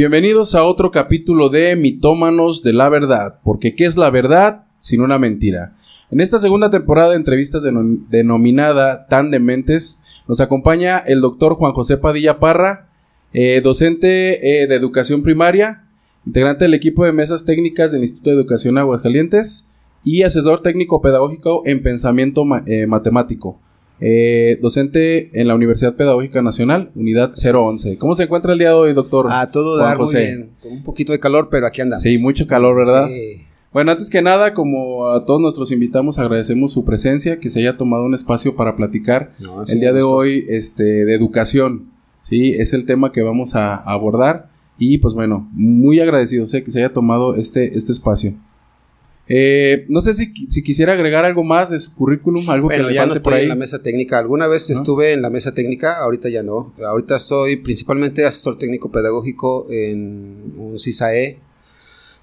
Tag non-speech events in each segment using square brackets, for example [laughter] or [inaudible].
Bienvenidos a otro capítulo de Mitómanos de la Verdad, porque ¿qué es la verdad sin una mentira? En esta segunda temporada de entrevistas denominada Tan de Mentes, nos acompaña el doctor Juan José Padilla Parra, eh, docente eh, de educación primaria, integrante del equipo de mesas técnicas del Instituto de Educación Aguascalientes y asesor técnico pedagógico en pensamiento eh, matemático. Eh, docente en la Universidad Pedagógica Nacional, unidad 011. ¿Cómo se encuentra el día de hoy, doctor? Ah, todo Juan José? muy bien. Con un poquito de calor, pero aquí andamos. Sí, mucho calor, ¿verdad? Sí. Bueno, antes que nada, como a todos nuestros invitamos, agradecemos su presencia, que se haya tomado un espacio para platicar el día de hoy este, de educación. Sí, es el tema que vamos a, abordar. Y pues bueno, muy agradecido sé que se haya tomado este, este espacio. Eh, no sé si, quisiera agregar algo más de su currículum, algo bueno, que ya no estoy por ahí. en la mesa técnica. Alguna vez estuve en la mesa técnica, ahorita ya no. Ahorita soy principalmente asesor técnico pedagógico en un CISAE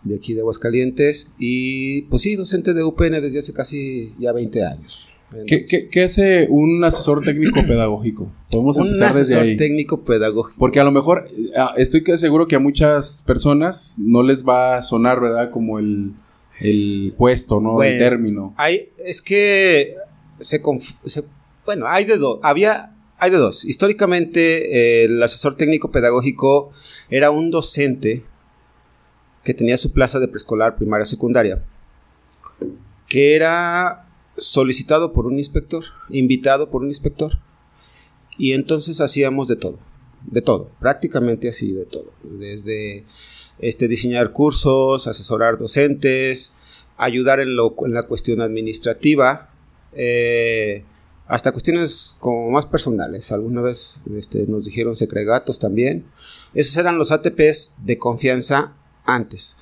de aquí de Aguascalientes y pues sí, docente de UPN desde hace casi ya 20 años. ¿Qué, qué, hace un asesor técnico [clears throat] pedagógico? Podemos empezar desde ahí. Un asesor técnico pedagógico. Porque a lo mejor ah, estoy seguro que a muchas personas no les va a sonar, ¿verdad? Como el el puesto, ¿no? el término. Hay, es que se, bueno, hay de dos, había, hay de dos. Históricamente el asesor técnico pedagógico era un docente que tenía su plaza de preescolar, primaria, secundaria, que era solicitado por un inspector, invitado por un inspector, y entonces hacíamos de todo, de todo, prácticamente así de todo, desde este, diseñar cursos, asesorar docentes, ayudar en, lo, en la cuestión administrativa, eh, hasta cuestiones como más personales. Alguna vez este, nos dijeron secregatos también. Esos eran los ATPs de confianza antes.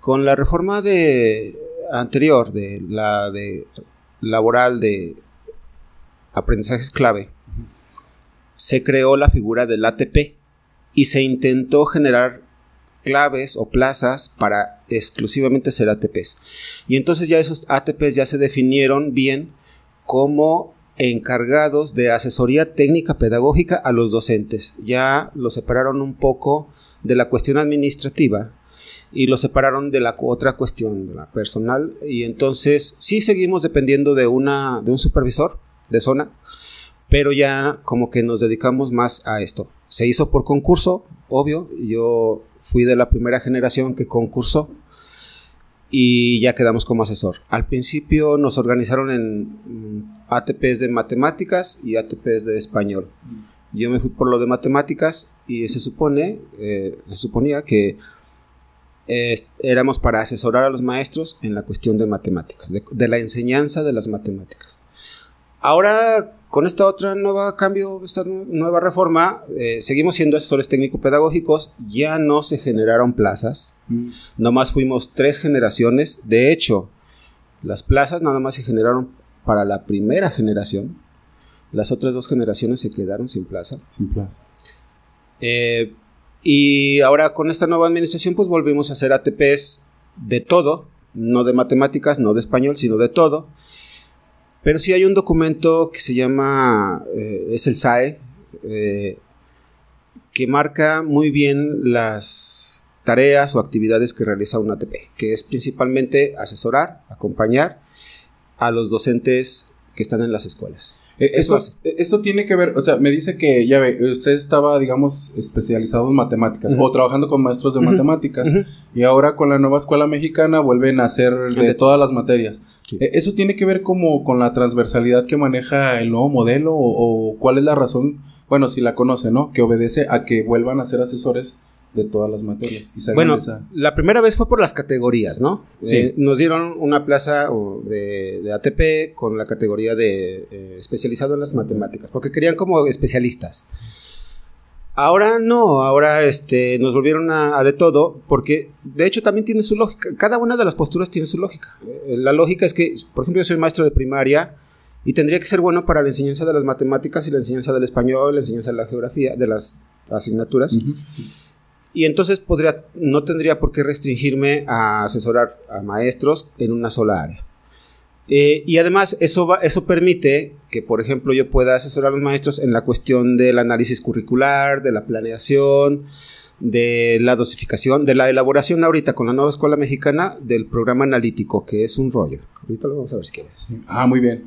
Con la reforma de anterior de la de laboral de aprendizajes clave, se creó la figura del ATP y se intentó generar claves o plazas para exclusivamente ser ATPs. Y entonces ya esos ATPs ya se definieron bien como encargados de asesoría técnica pedagógica a los docentes. Ya lo separaron un poco de la cuestión administrativa y lo separaron de la otra cuestión, de la personal. Y entonces sí seguimos dependiendo de, una, de un supervisor de zona, pero ya como que nos dedicamos más a esto. Se hizo por concurso, obvio, yo fui de la primera generación que concursó y ya quedamos como asesor. Al principio nos organizaron en mm, ATPs de matemáticas y ATPs de español. Yo me fui por lo de matemáticas y se supone, eh, se suponía que eh, éramos para asesorar a los maestros en la cuestión de matemáticas, de la enseñanza de las matemáticas. Ahora, con esta otra nueva cambio, esta nueva reforma, eh, seguimos siendo asesores técnico-pedagógicos, ya no se generaron plazas, mm. nomás fuimos tres generaciones, de hecho, las plazas nada más se generaron para la primera generación, las otras dos generaciones se quedaron sin plaza. Sin plaza. Eh, y ahora con esta nueva administración, pues volvimos a hacer ATPs de todo, no de matemáticas, no de español, sino de todo. Pero sí hay un documento que se llama, eh, es el SAE, eh, que marca muy bien las tareas o actividades que realiza un ATP, que es principalmente asesorar, acompañar a los docentes que están en las escuelas. Eh, esto, tiene que ver, o sea, me dice que, ya ve, usted estaba, digamos, especializado en matemáticas o trabajando con maestros de matemáticas y ahora con la nueva escuela mexicana vuelven a hacer de todas las materias. Eh, ¿Eso tiene que ver como con la transversalidad que maneja el nuevo modelo o, cuál es la razón, bueno, si la conoce, ¿no? Que obedece a que vuelvan a ser asesores de todas las materias. bueno, la primera vez fue por las categorías, ¿no? Sí. Eh, nos dieron una plaza de, ATP con la categoría de eh, especializado en las matemáticas, porque querían como especialistas. Ahora no, ahora este, nos volvieron a, de todo, porque de hecho también tiene su lógica. Cada una de las posturas tiene su lógica. Eh, la lógica es que, por ejemplo, yo soy maestro de primaria y tendría que ser bueno para la enseñanza de las matemáticas y la enseñanza del español, la enseñanza de la geografía, de las asignaturas. Y entonces podría, no tendría por qué restringirme a asesorar a maestros en una sola área. Eh, y además eso, eso permite que, por ejemplo, yo pueda asesorar a los maestros en la cuestión del análisis curricular, de la planeación, de la dosificación, de la elaboración ahorita con la nueva escuela mexicana del programa analítico, que es un rollo. Ahorita lo vamos a ver si quieres. Ah, muy bien.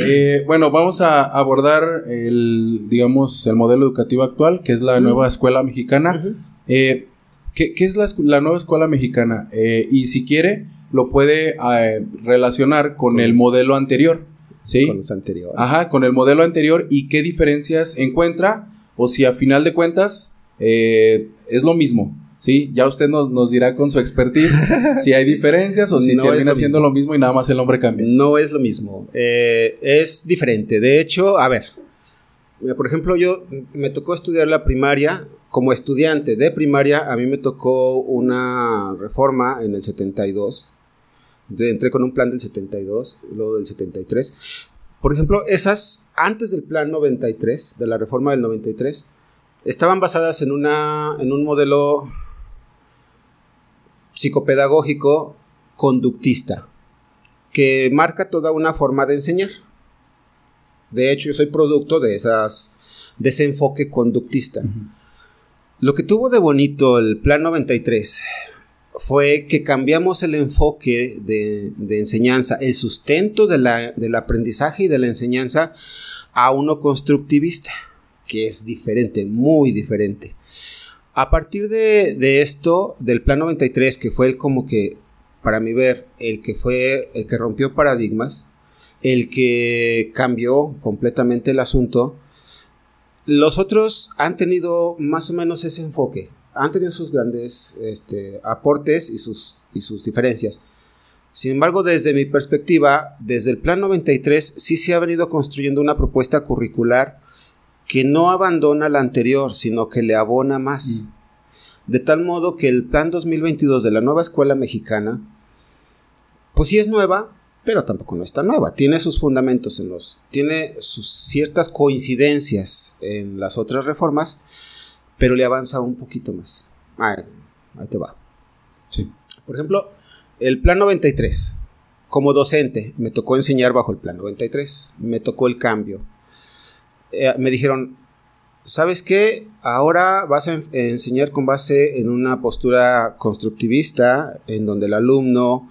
Eh, bueno, vamos a abordar el, digamos, el modelo educativo actual, que es la nueva escuela mexicana. Eh, ¿qué, es la, nueva escuela mexicana? Eh, y si quiere, lo puede relacionar con, el modelo anterior. ¿Sí? Con los anteriores. Ajá, con el modelo anterior y qué diferencias encuentra o si a final de cuentas eh, es lo mismo. Sí, ya usted nos, dirá con su expertise [laughs] si hay diferencias o si termina siendo lo mismo y nada más el nombre cambia. No es lo mismo, eh, es diferente. De hecho, a ver, por ejemplo, yo me tocó estudiar la primaria. Como estudiante de primaria, a mí me tocó una reforma en el 72. entré con un plan del 72, luego del 73. Por ejemplo, esas, antes del plan 93, de la reforma del 93, estaban basadas en, una, en un modelo psicopedagógico conductista que marca toda una forma de enseñar. De hecho, yo soy producto de, esas, de ese enfoque conductista. Lo que tuvo de bonito el Plan 93 fue que cambiamos el enfoque de, enseñanza, el sustento del aprendizaje y de la enseñanza a uno constructivista que es diferente, muy diferente. A partir de, esto, del plan 93, que fue el como que, para mi ver, el que fue, el que rompió paradigmas, el que cambió completamente el asunto, los otros han tenido más o menos ese enfoque, han tenido sus grandes este, aportes y sus, y sus diferencias. Sin embargo, desde mi perspectiva, desde el Plan 93 sí se ha venido construyendo una propuesta curricular que no abandona la anterior, sino que le abona más. Mm. De tal modo que el plan 2022 de la nueva escuela mexicana, pues sí es nueva, pero tampoco no está nueva. Tiene sus fundamentos en los. tiene sus ciertas coincidencias en las otras reformas, pero le avanza un poquito más. Ahí, ahí te va. Sí. Por ejemplo, el plan 93. Como docente, me tocó enseñar bajo el plan 93. Me tocó el cambio eh, me dijeron, ¿sabes qué? Ahora vas a enseñar con base en una postura constructivista, en donde el alumno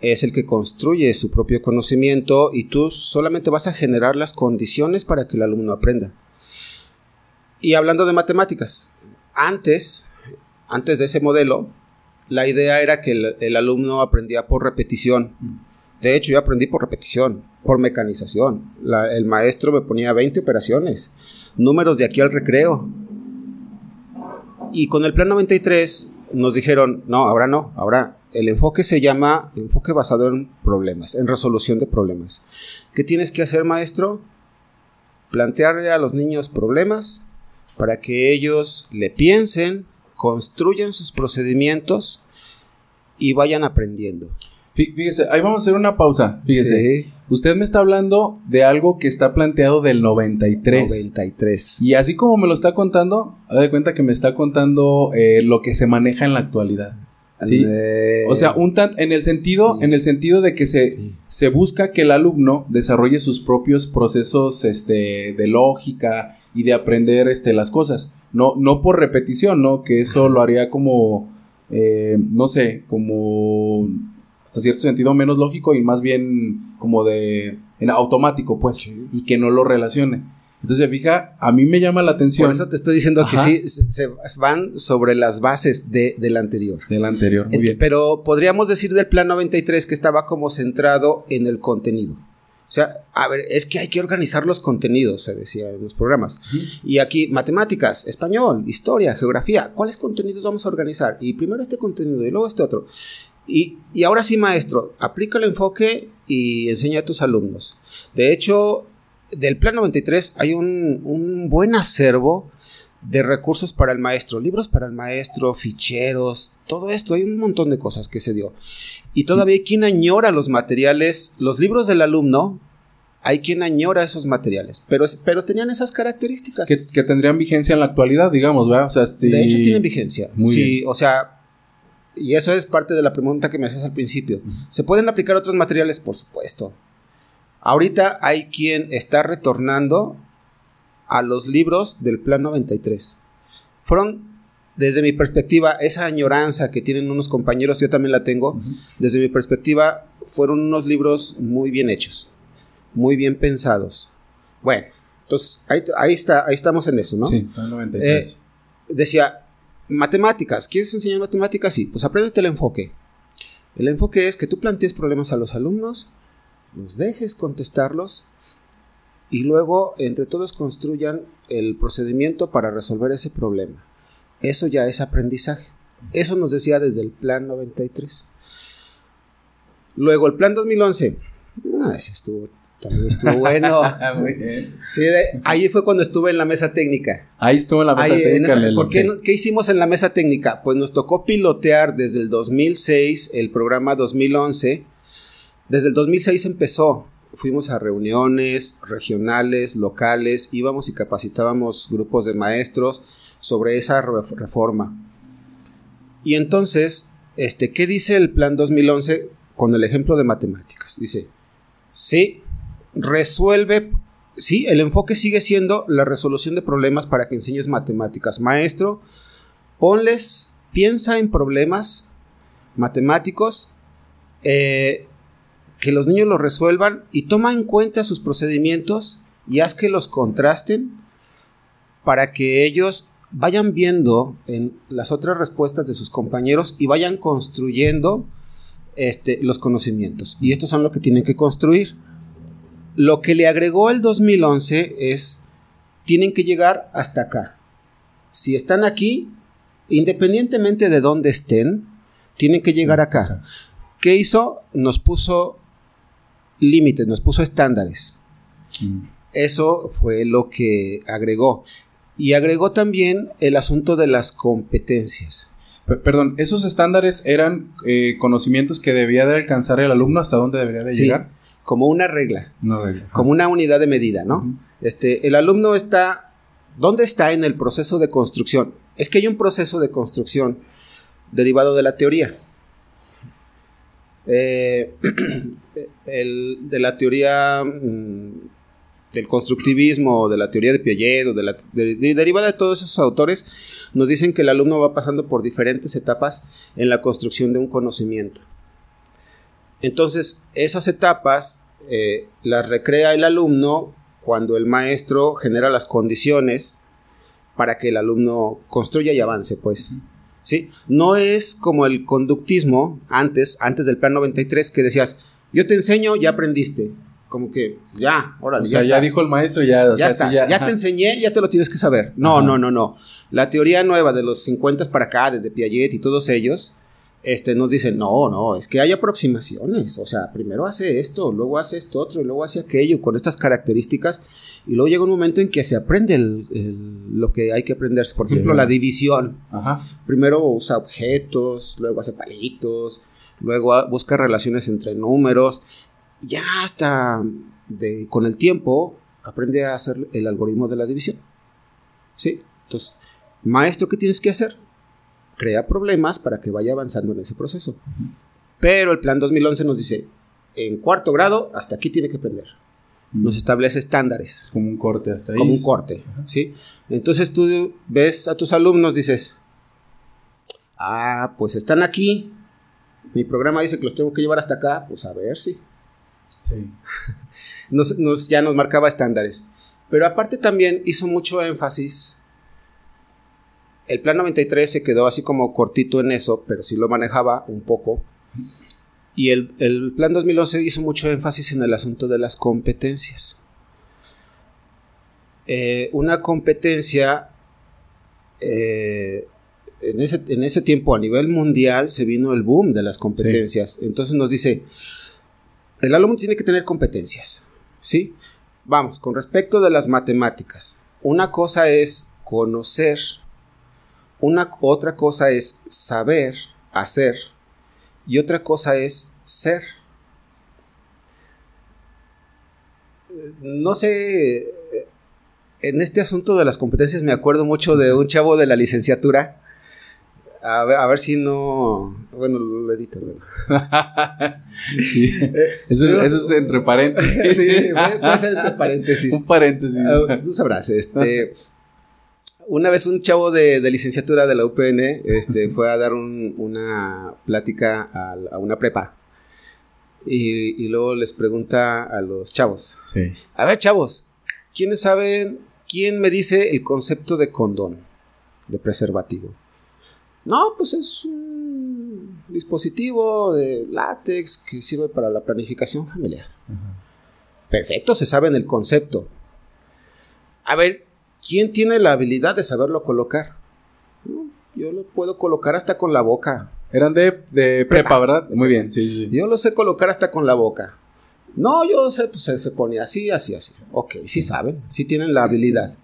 es el que construye su propio conocimiento y tú solamente vas a generar las condiciones para que el alumno aprenda. Y hablando de matemáticas, antes, antes de ese modelo, la idea era que el alumno aprendía por repetición. De hecho, yo aprendí por repetición por mecanización. el maestro me ponía 20 operaciones, números de aquí al recreo. Y con el plan 93 nos dijeron, no, ahora no, ahora el enfoque se llama enfoque basado en problemas, en resolución de problemas. ¿Qué tienes que hacer, maestro? Plantearle a los niños problemas para que ellos le piensen, construyan sus procedimientos y vayan aprendiendo. Fíjese, ahí vamos a hacer una pausa. Fíjese. Usted me está hablando de algo que está planteado del 93. 93. Y así como me lo está contando, haga de cuenta que me está contando eh, lo que se maneja en la actualidad. ¿Sí? O sea, un tan, en el sentido, en el sentido de que se, se busca que el alumno desarrolle sus propios procesos este, de lógica y de aprender este, las cosas. No, no por repetición, ¿no? Que eso lo haría como, eh, no sé, como hasta cierto sentido menos lógico y más bien como de en automático, pues, y que no lo relacione. Entonces, fija, a mí me llama la atención. Por eso te estoy diciendo que sí, se, van sobre las bases de, del anterior. Del anterior, muy bien. Pero podríamos decir del plan 93 que estaba como centrado en el contenido. O sea, a ver, es que hay que organizar los contenidos, se decía en los programas. Y aquí, matemáticas, español, historia, geografía. ¿Cuáles contenidos vamos a organizar? Y primero este contenido y luego este otro. Y, ahora sí, maestro, aplica el enfoque y enseña a tus alumnos. De hecho, del Plan 93 hay un, buen acervo de recursos para el maestro, libros para el maestro, ficheros, todo esto, hay un montón de cosas que se dio. Y todavía hay quien añora los materiales, los libros del alumno, hay quien añora esos materiales, pero, pero tenían esas características. Que, tendrían vigencia en la actualidad, digamos, ¿verdad? De hecho, tienen vigencia. sí, o sea, y eso es parte de la pregunta que me haces al principio. ¿Se pueden aplicar otros materiales? Por supuesto. Ahorita hay quien está retornando a los libros del Plan 93. Fueron desde mi perspectiva, esa añoranza que tienen unos compañeros, yo también la tengo, desde mi perspectiva, fueron unos libros muy bien hechos, muy bien pensados. Bueno, entonces ahí, está, ahí estamos en eso, ¿no? Sí, 93. Eh, decía, matemáticas, ¿quieres enseñar matemáticas? Sí, pues apréndete el enfoque. El enfoque es que tú plantees problemas a los alumnos, los dejes contestarlos y luego entre todos construyan el procedimiento para resolver ese problema. Eso ya es aprendizaje. Eso nos decía desde el plan 93. Luego el plan 2011. Ah, ese estuvo, también estuvo bueno. [laughs] Sí, ahí fue cuando estuve en la mesa técnica. Ahí estuvo en la mesa técnica. ¿por qué, qué, hicimos en la mesa técnica? Pues nos tocó pilotear desde el 2006 el programa 2011. Desde el 2006 empezó fuimos a reuniones regionales, locales, íbamos y capacitábamos grupos de maestros sobre esa reforma. Y entonces, este, ¿qué dice el plan 2011 con el ejemplo de matemáticas? Dice, sí, resuelve, sí, el enfoque sigue siendo la resolución de problemas para que enseñes matemáticas. Maestro, ponles, piensa en problemas matemáticos, eh, que los niños lo resuelvan y toma en cuenta sus procedimientos y haz que los contrasten para que ellos vayan viendo en las otras respuestas de sus compañeros y vayan construyendo este, los conocimientos. Y estos son lo que tienen que construir. Lo que le agregó el 2011 es, tienen que llegar hasta acá. Si están aquí, independientemente de dónde estén, tienen que llegar acá. ¿Qué hizo? Nos puso límites, nos puso estándares. Mm. Eso fue lo que agregó. Y agregó también el asunto de las competencias. perdón, ¿esos estándares eran eh, conocimientos que debía de alcanzar el alumno hasta dónde debería de llegar? Como una regla. Como una unidad de medida, ¿no? Este, el alumno está. ¿Dónde está en el proceso de construcción? Es que hay un proceso de construcción derivado de la teoría. Eh, [clears throat] de la teoría mm, del constructivismo, de la teoría de Piaget, o de la, derivada de todos esos autores, nos dicen que el alumno va pasando por diferentes etapas en la construcción de un conocimiento. Entonces, esas etapas eh, las recrea el alumno cuando el maestro genera las condiciones para que el alumno construya y avance, pues. ¿Sí? No es como el conductismo antes, antes del plan 93, que decías, yo te enseño, ya aprendiste. Como que, ya, órale, o sea, ya, dijo el maestro, ya. ya estás, ya, te enseñé, ya te lo tienes que saber. No, no, no, no. La teoría nueva de los 50 para acá, desde Piaget y todos ellos, este, nos dicen, no, no, es que hay aproximaciones. O sea, primero hace esto, luego hace esto otro, y luego hace aquello, con estas características. Y luego llega un momento en que se aprende lo que hay que aprenderse. Por ejemplo, la división. Primero usa objetos, luego hace palitos luego busca relaciones entre números, ya hasta con el tiempo aprende a hacer el algoritmo de la división. ¿Sí? Entonces, maestro, ¿qué tienes que hacer? Crea problemas para que vaya avanzando en ese proceso. Pero el plan 2011 nos dice, en cuarto grado, hasta aquí tiene que aprender. Nos establece estándares. Como un corte hasta ahí. Como un corte, ¿sí? Entonces tú ves a tus alumnos, dices, ah, pues están aquí, mi programa dice que los tengo que llevar hasta acá, pues a ver si. Sí. [laughs] nos, ya nos marcaba estándares. Pero aparte también hizo mucho énfasis. El plan 93 se quedó así como cortito en eso, pero sí lo manejaba un poco. Y el, plan 2011 hizo mucho énfasis en el asunto de las competencias. Eh, una competencia eh, en ese, en ese tiempo a nivel mundial se vino el boom de las competencias. Entonces nos dice, el alumno tiene que tener competencias, ¿sí? Vamos, con respecto de las matemáticas, una cosa es conocer, una otra cosa es saber, hacer, y otra cosa es ser. No sé, en este asunto de las competencias me acuerdo mucho de un chavo de la licenciatura a ver, a ver si no. Bueno, lo edito [laughs] sí. eso, eso, es entre paréntesis. sí, puede ser entre paréntesis. Un paréntesis. Uh, tú sabrás, este. una vez un chavo de, licenciatura de la UPN este, fue a dar una plática a, una prepa. Y, luego les pregunta a los chavos. Sí. A ver, chavos, ¿quiénes saben, quién me dice el concepto de condón, de preservativo? No, pues es un dispositivo de látex que sirve para la planificación familiar. Perfecto, se sabe en el concepto. A ver, ¿quién tiene la habilidad de saberlo colocar? Yo lo puedo colocar hasta con la boca. Eran de, de prepa, ¿verdad? Muy bien, sí, sí. Yo lo sé colocar hasta con la boca. No, yo sé, pues se, pone así, así, así. Ok, sí saben, sí tienen la habilidad.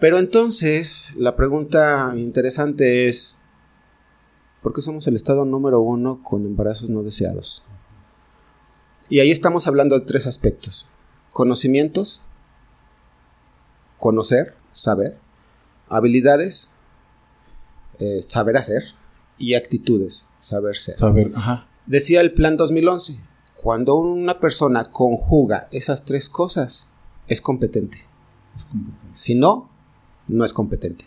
Pero entonces, la pregunta interesante es, ¿por qué somos el estado número uno con embarazos no deseados? Y ahí estamos hablando de tres aspectos. Conocimientos, conocer, saber, habilidades, eh, saber hacer y actitudes, saber ser. Saber, ajá. Decía el plan 2011, cuando una persona conjuga esas tres cosas, es competente. Es competente. Si no, no es competente.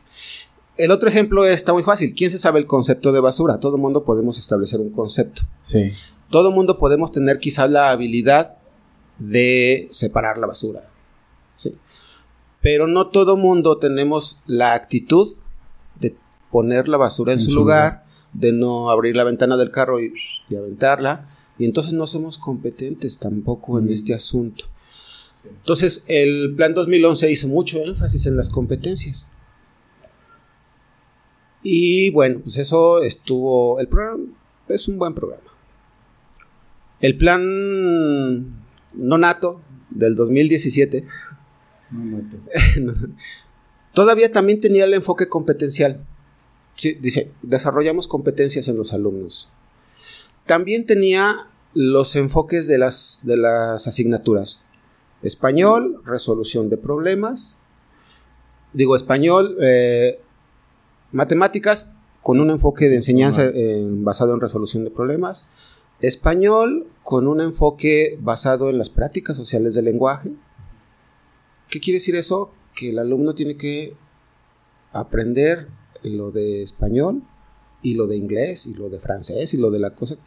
El otro ejemplo está muy fácil. ¿Quién se sabe el concepto de basura? Todo el mundo podemos establecer un concepto. Sí. Todo el mundo podemos tener quizás la habilidad de separar la basura. Sí pero no todo mundo tenemos la actitud de poner la basura en, su, lugar, de no abrir la ventana del carro y, aventarla, y entonces no somos competentes tampoco en este asunto. Entonces, el plan 2011 hizo mucho énfasis en las competencias. Y bueno, pues eso estuvo. El programa es un buen programa. El plan nonato del 2017 [laughs] Todavía también tenía el enfoque competencial. dice, desarrollamos competencias en los alumnos. También tenía los enfoques de las, de las asignaturas. Español, resolución de problemas. Digo, español, eh, matemáticas con un enfoque de enseñanza basado en resolución de problemas. Español con un enfoque basado en las prácticas sociales del lenguaje. ¿Qué quiere decir eso? Que el alumno tiene que aprender lo de español y lo de inglés y lo de francés y lo de la cosa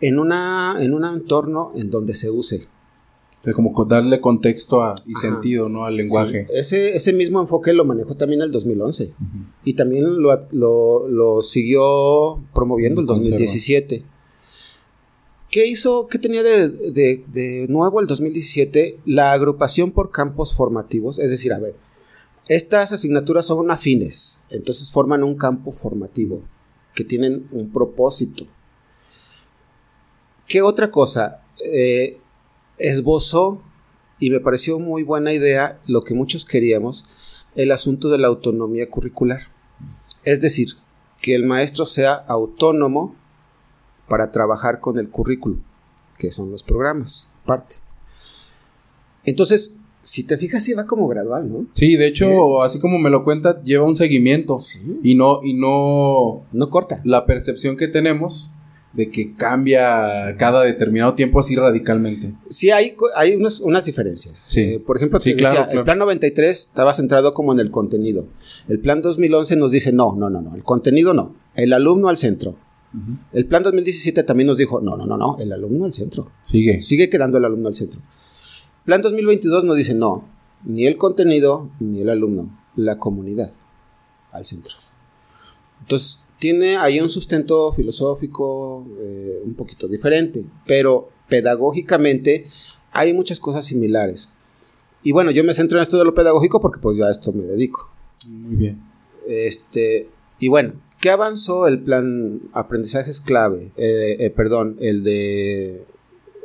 en, una, en un entorno en donde se use. O sea, como darle contexto y sentido ¿no? al lenguaje. ese, ese mismo enfoque lo manejó también el 2011 y también lo, lo, siguió promoviendo el 2017. ¿Qué hizo, qué tenía de, nuevo el 2017? La agrupación por campos formativos, es decir, a ver, estas asignaturas son afines, entonces forman un campo formativo que tienen un propósito. ¿Qué otra cosa? Eh, esbozó, y me pareció muy buena idea, lo que muchos queríamos, el asunto de la autonomía curricular. Es decir, que el maestro sea autónomo para trabajar con el currículum, que son los programas, parte. Entonces, si te fijas, sí va como gradual, ¿no? Sí, de hecho, así como me lo cuenta, lleva un seguimiento y no y no no corta. La percepción que tenemos de que cambia cada determinado tiempo así radicalmente. Sí, hay, hay unas, unas diferencias. Sí. Eh, por ejemplo, el plan 93 estaba centrado como en el contenido. El plan 2011 nos dice, no, no, no, no, el contenido no, el alumno al centro. El plan 2017 también nos dijo, no, no, no, no, el alumno al centro. Sigue. Sigue quedando el alumno al centro. Plan 2022 nos dice, no, ni el contenido, ni el alumno, la comunidad al centro. Entonces, tiene ahí un sustento filosófico eh, un poquito diferente, pero pedagógicamente hay muchas cosas similares. Y bueno, yo me centro en esto de lo pedagógico porque pues ya a esto me dedico. Muy bien. Este, y bueno, ¿Qué avanzó el plan aprendizajes clave? Eh, eh, perdón, el de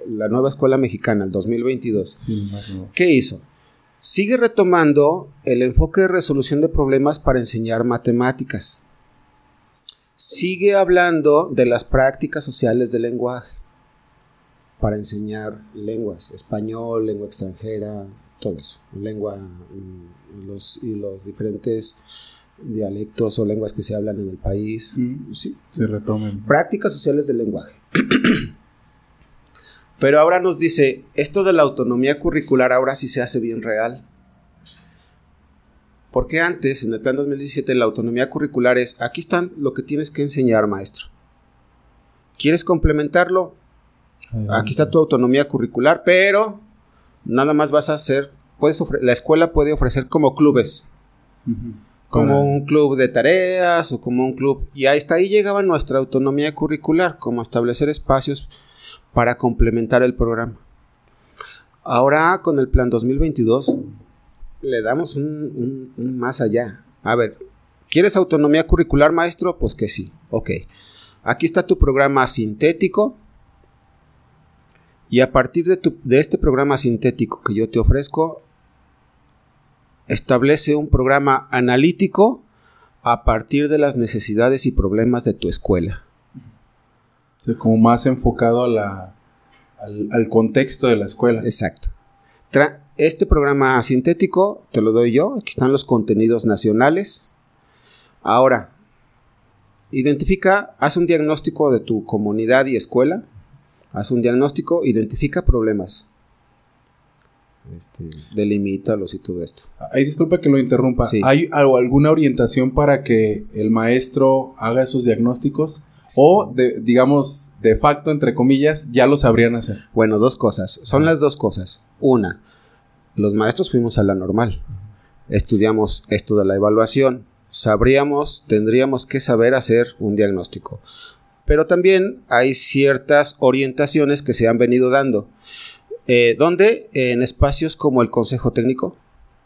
la nueva escuela mexicana, el 2022. ¿Qué hizo? Sigue retomando el enfoque de resolución de problemas para enseñar matemáticas. Sigue hablando de las prácticas sociales del lenguaje para enseñar lenguas, español, lengua extranjera, todo eso, lengua mm, los, y los diferentes dialectos o lenguas que se hablan en el país. Mm, sí, se retomen. Prácticas sociales del lenguaje. [clears throat] Pero ahora nos dice, esto de la autonomía curricular ahora sí se hace bien real. Porque antes, en el plan 2017, la autonomía curricular es, aquí están lo que tienes que enseñar, maestro. ¿Quieres complementarlo? Aquí está tu autonomía curricular, pero nada más vas a hacer, puedes la escuela puede ofrecer como clubes. Como un club de tareas o como un club. Y está, ahí llegaba nuestra autonomía curricular, como establecer espacios para complementar el programa. Ahora con el plan 2022 le damos un, más allá. A ver, ¿quieres autonomía curricular, maestro? Pues que sí. Ok. Aquí está tu programa sintético. Y a partir de, de este programa sintético que yo te ofrezco, establece un programa analítico a partir de las necesidades y problemas de tu escuela. como más enfocado a la, al, contexto de la escuela. Exacto. Este programa sintético te lo doy yo. Aquí están los contenidos nacionales. Ahora, identifica, haz un diagnóstico de tu comunidad y escuela. Haz un diagnóstico, identifica problemas. Este, delimítalos y todo esto. Ay, disculpa que lo interrumpa. ¿Hay alguna orientación para que el maestro haga esos diagnósticos? O, de, digamos, de facto, entre comillas, ya lo sabrían hacer. Bueno, dos cosas. Son las dos cosas. Una, los maestros fuimos a la normal. Estudiamos esto de la evaluación. Sabríamos, tendríamos que saber hacer un diagnóstico. Pero también hay ciertas orientaciones que se han venido dando. Eh, ¿Dónde? En espacios como el Consejo Técnico.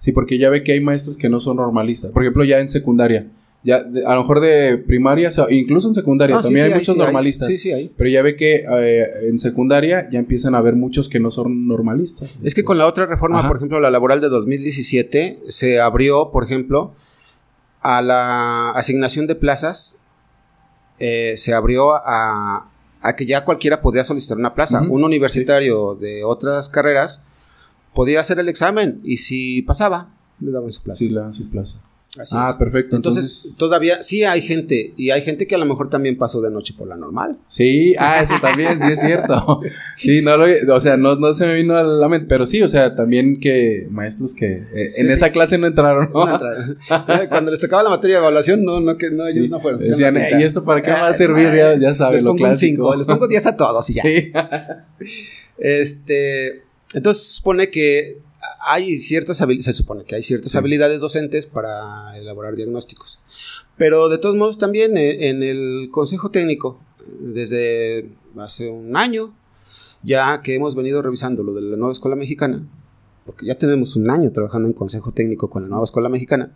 Sí, porque ya ve que hay maestros que no son normalistas. Por ejemplo, ya en secundaria. Ya, a lo mejor de primaria, incluso en secundaria, ah, también hay muchos normalistas. sí, sí, hay. Pero ya ve que eh, en secundaria ya empiezan a haber muchos que no son normalistas. Es que con la otra reforma, por ejemplo, la laboral de 2017, se abrió, por ejemplo, a la asignación de plazas, eh, se abrió a, a que ya cualquiera podía solicitar una plaza. Un universitario de otras carreras podía hacer el examen y si pasaba, le daban su plaza. Sí, le daban su plaza ah, perfecto. Entonces, todavía sí hay gente, y hay gente que a lo mejor también pasó de noche por la normal. Sí, ah, eso también, sí es cierto. [laughs] Sí, no lo, o sea, no, no se me vino a la mente, pero sí, o sea, también que maestros que eh, en esa clase no entraron. [laughs] Cuando les tocaba la materia de evaluación, no, no, que no, ellos no fueron. Decían, ¿y esto para qué va a servir? Ya, ya sabes, lo clásico. les pongo 10 a todos y ya. [laughs] Sí. este, entonces supone que hay ciertas se supone que hay ciertas habilidades docentes para elaborar diagnósticos. Pero de todos modos también eh, en el Consejo Técnico, desde hace un año, ya que hemos venido revisando lo de la nueva escuela mexicana, porque ya tenemos un año trabajando en Consejo Técnico con la nueva escuela mexicana,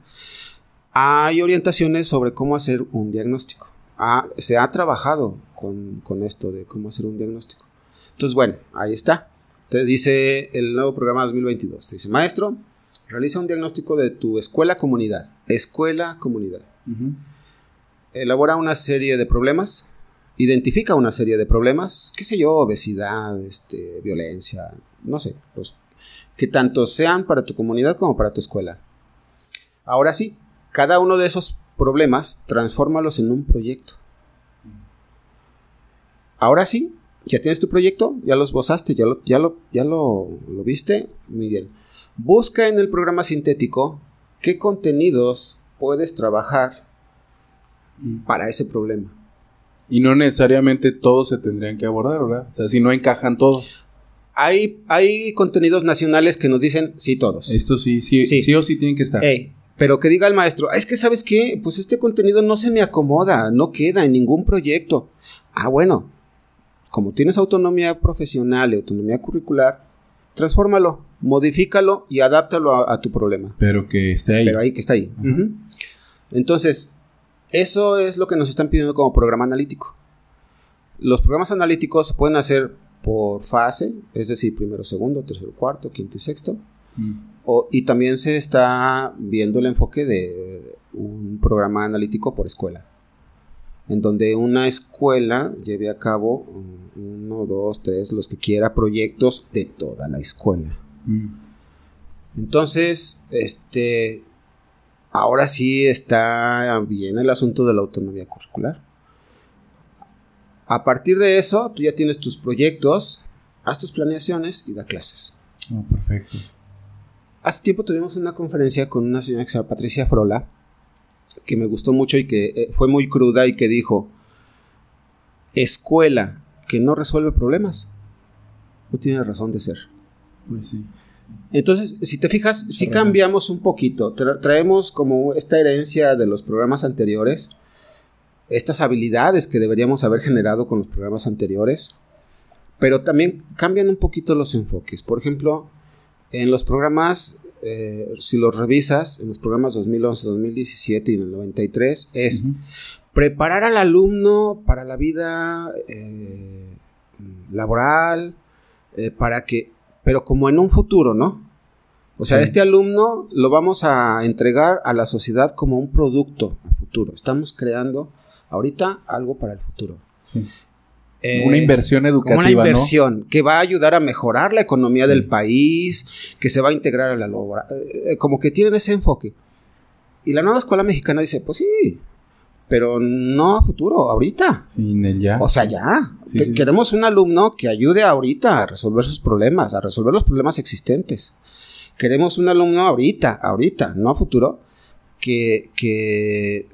hay orientaciones sobre cómo hacer un diagnóstico. se ha trabajado con, con esto de cómo hacer un diagnóstico. Entonces, bueno, ahí está. Te dice el nuevo programa 2022. Te dice, maestro, realiza un diagnóstico de tu escuela comunidad. Escuela comunidad. Elabora una serie de problemas. Identifica una serie de problemas. Qué sé yo, obesidad, este, violencia, no sé. Los, que tanto sean para tu comunidad como para tu escuela. Ahora sí, cada uno de esos problemas, transfórmalos en un proyecto. Ahora sí, ya tienes tu proyecto, ya lo esbozaste, ya lo, ya lo, ya lo, lo viste, muy bien. Busca en el programa sintético qué contenidos puedes trabajar para ese problema. Y no necesariamente todos se tendrían que abordar, ¿verdad? O sea, si no encajan todos. Hay, hay contenidos nacionales que nos dicen sí todos. Esto sí, sí, sí, o sí tienen que estar. pero que diga el maestro, es que sabes qué, pues este contenido no se me acomoda, no queda en ningún proyecto. Ah, bueno, como tienes autonomía profesional y autonomía curricular, transfórmalo, modifícalo y adáptalo a, tu problema. Pero que esté ahí. Pero ahí que está ahí. Entonces, eso es lo que nos están pidiendo como programa analítico. Los programas analíticos se pueden hacer por fase, es decir, primero, segundo, tercero, cuarto, quinto y sexto. Mm. y también se está viendo el enfoque de un programa analítico por escuela en donde una escuela lleve a cabo uno, dos, tres, los que quiera, proyectos de toda la escuela. Mm. Entonces, este, ahora sí está bien el asunto de la autonomía curricular. A partir de eso, tú ya tienes tus proyectos, haz tus planeaciones y da clases. Oh, perfecto. hace tiempo tuvimos una conferencia con una señora que se llama Patricia Frola, que me gustó mucho y que eh, fue muy cruda y que dijo, escuela que no resuelve problemas, no tiene razón de ser. Pues sí. Entonces, si te fijas, si cambiamos un poquito, traemos como esta herencia de los programas anteriores, estas habilidades que deberíamos haber generado con los programas anteriores, pero también cambian un poquito los enfoques. Por ejemplo, en los programas, eh, si los revisas, en los programas 2011, 2017 y en el 93, es preparar al alumno para la vida eh, laboral, eh, para que, pero como en un futuro, ¿no? O sea, este alumno lo vamos a entregar a la sociedad como un producto a futuro. Estamos creando ahorita algo para el futuro. Eh, una inversión educativa. Una inversión que va a ayudar a mejorar la economía del país, que se va a integrar a la labor. Eh, como que tienen ese enfoque. Y la nueva escuela mexicana dice, pues sí, pero no a futuro, ahorita. ya. O sea, ya. Queremos un alumno que ayude ahorita a resolver sus problemas, a resolver los problemas existentes. Queremos un alumno ahorita, ahorita, no a futuro, que, que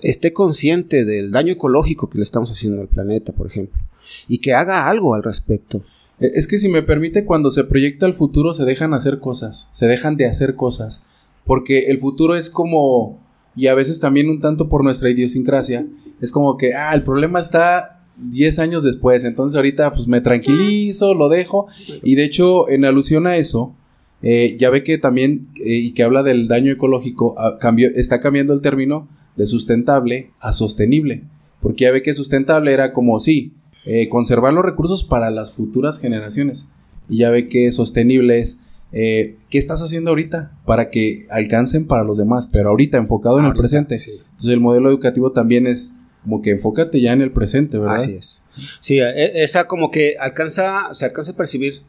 esté consciente del daño ecológico que le estamos haciendo al planeta, por ejemplo, y que haga algo al respecto. E, es que si me permite, cuando se proyecta el futuro se dejan hacer cosas, se dejan de hacer cosas, porque el futuro es como, y a veces también un tanto por nuestra idiosincrasia, es como que, ah, el problema está 10 años después, entonces ahorita pues me tranquilizo, lo dejo, y de hecho en alusión a eso, eh, ya ve que también, eh, y que habla del daño ecológico, ah, está cambiando el término de sustentable a sostenible. Porque ya ve que sustentable era como, sí, eh, conservar los recursos para las futuras generaciones. Y ya ve que sostenible es, ¿qué estás haciendo ahorita? Para que alcancen para los demás, pero ahorita enfocado en el presente. Entonces el modelo educativo también es como que enfócate ya en el presente, ¿verdad? Así es. Sí, e, esa como que alcanza, se alcanza a percibir,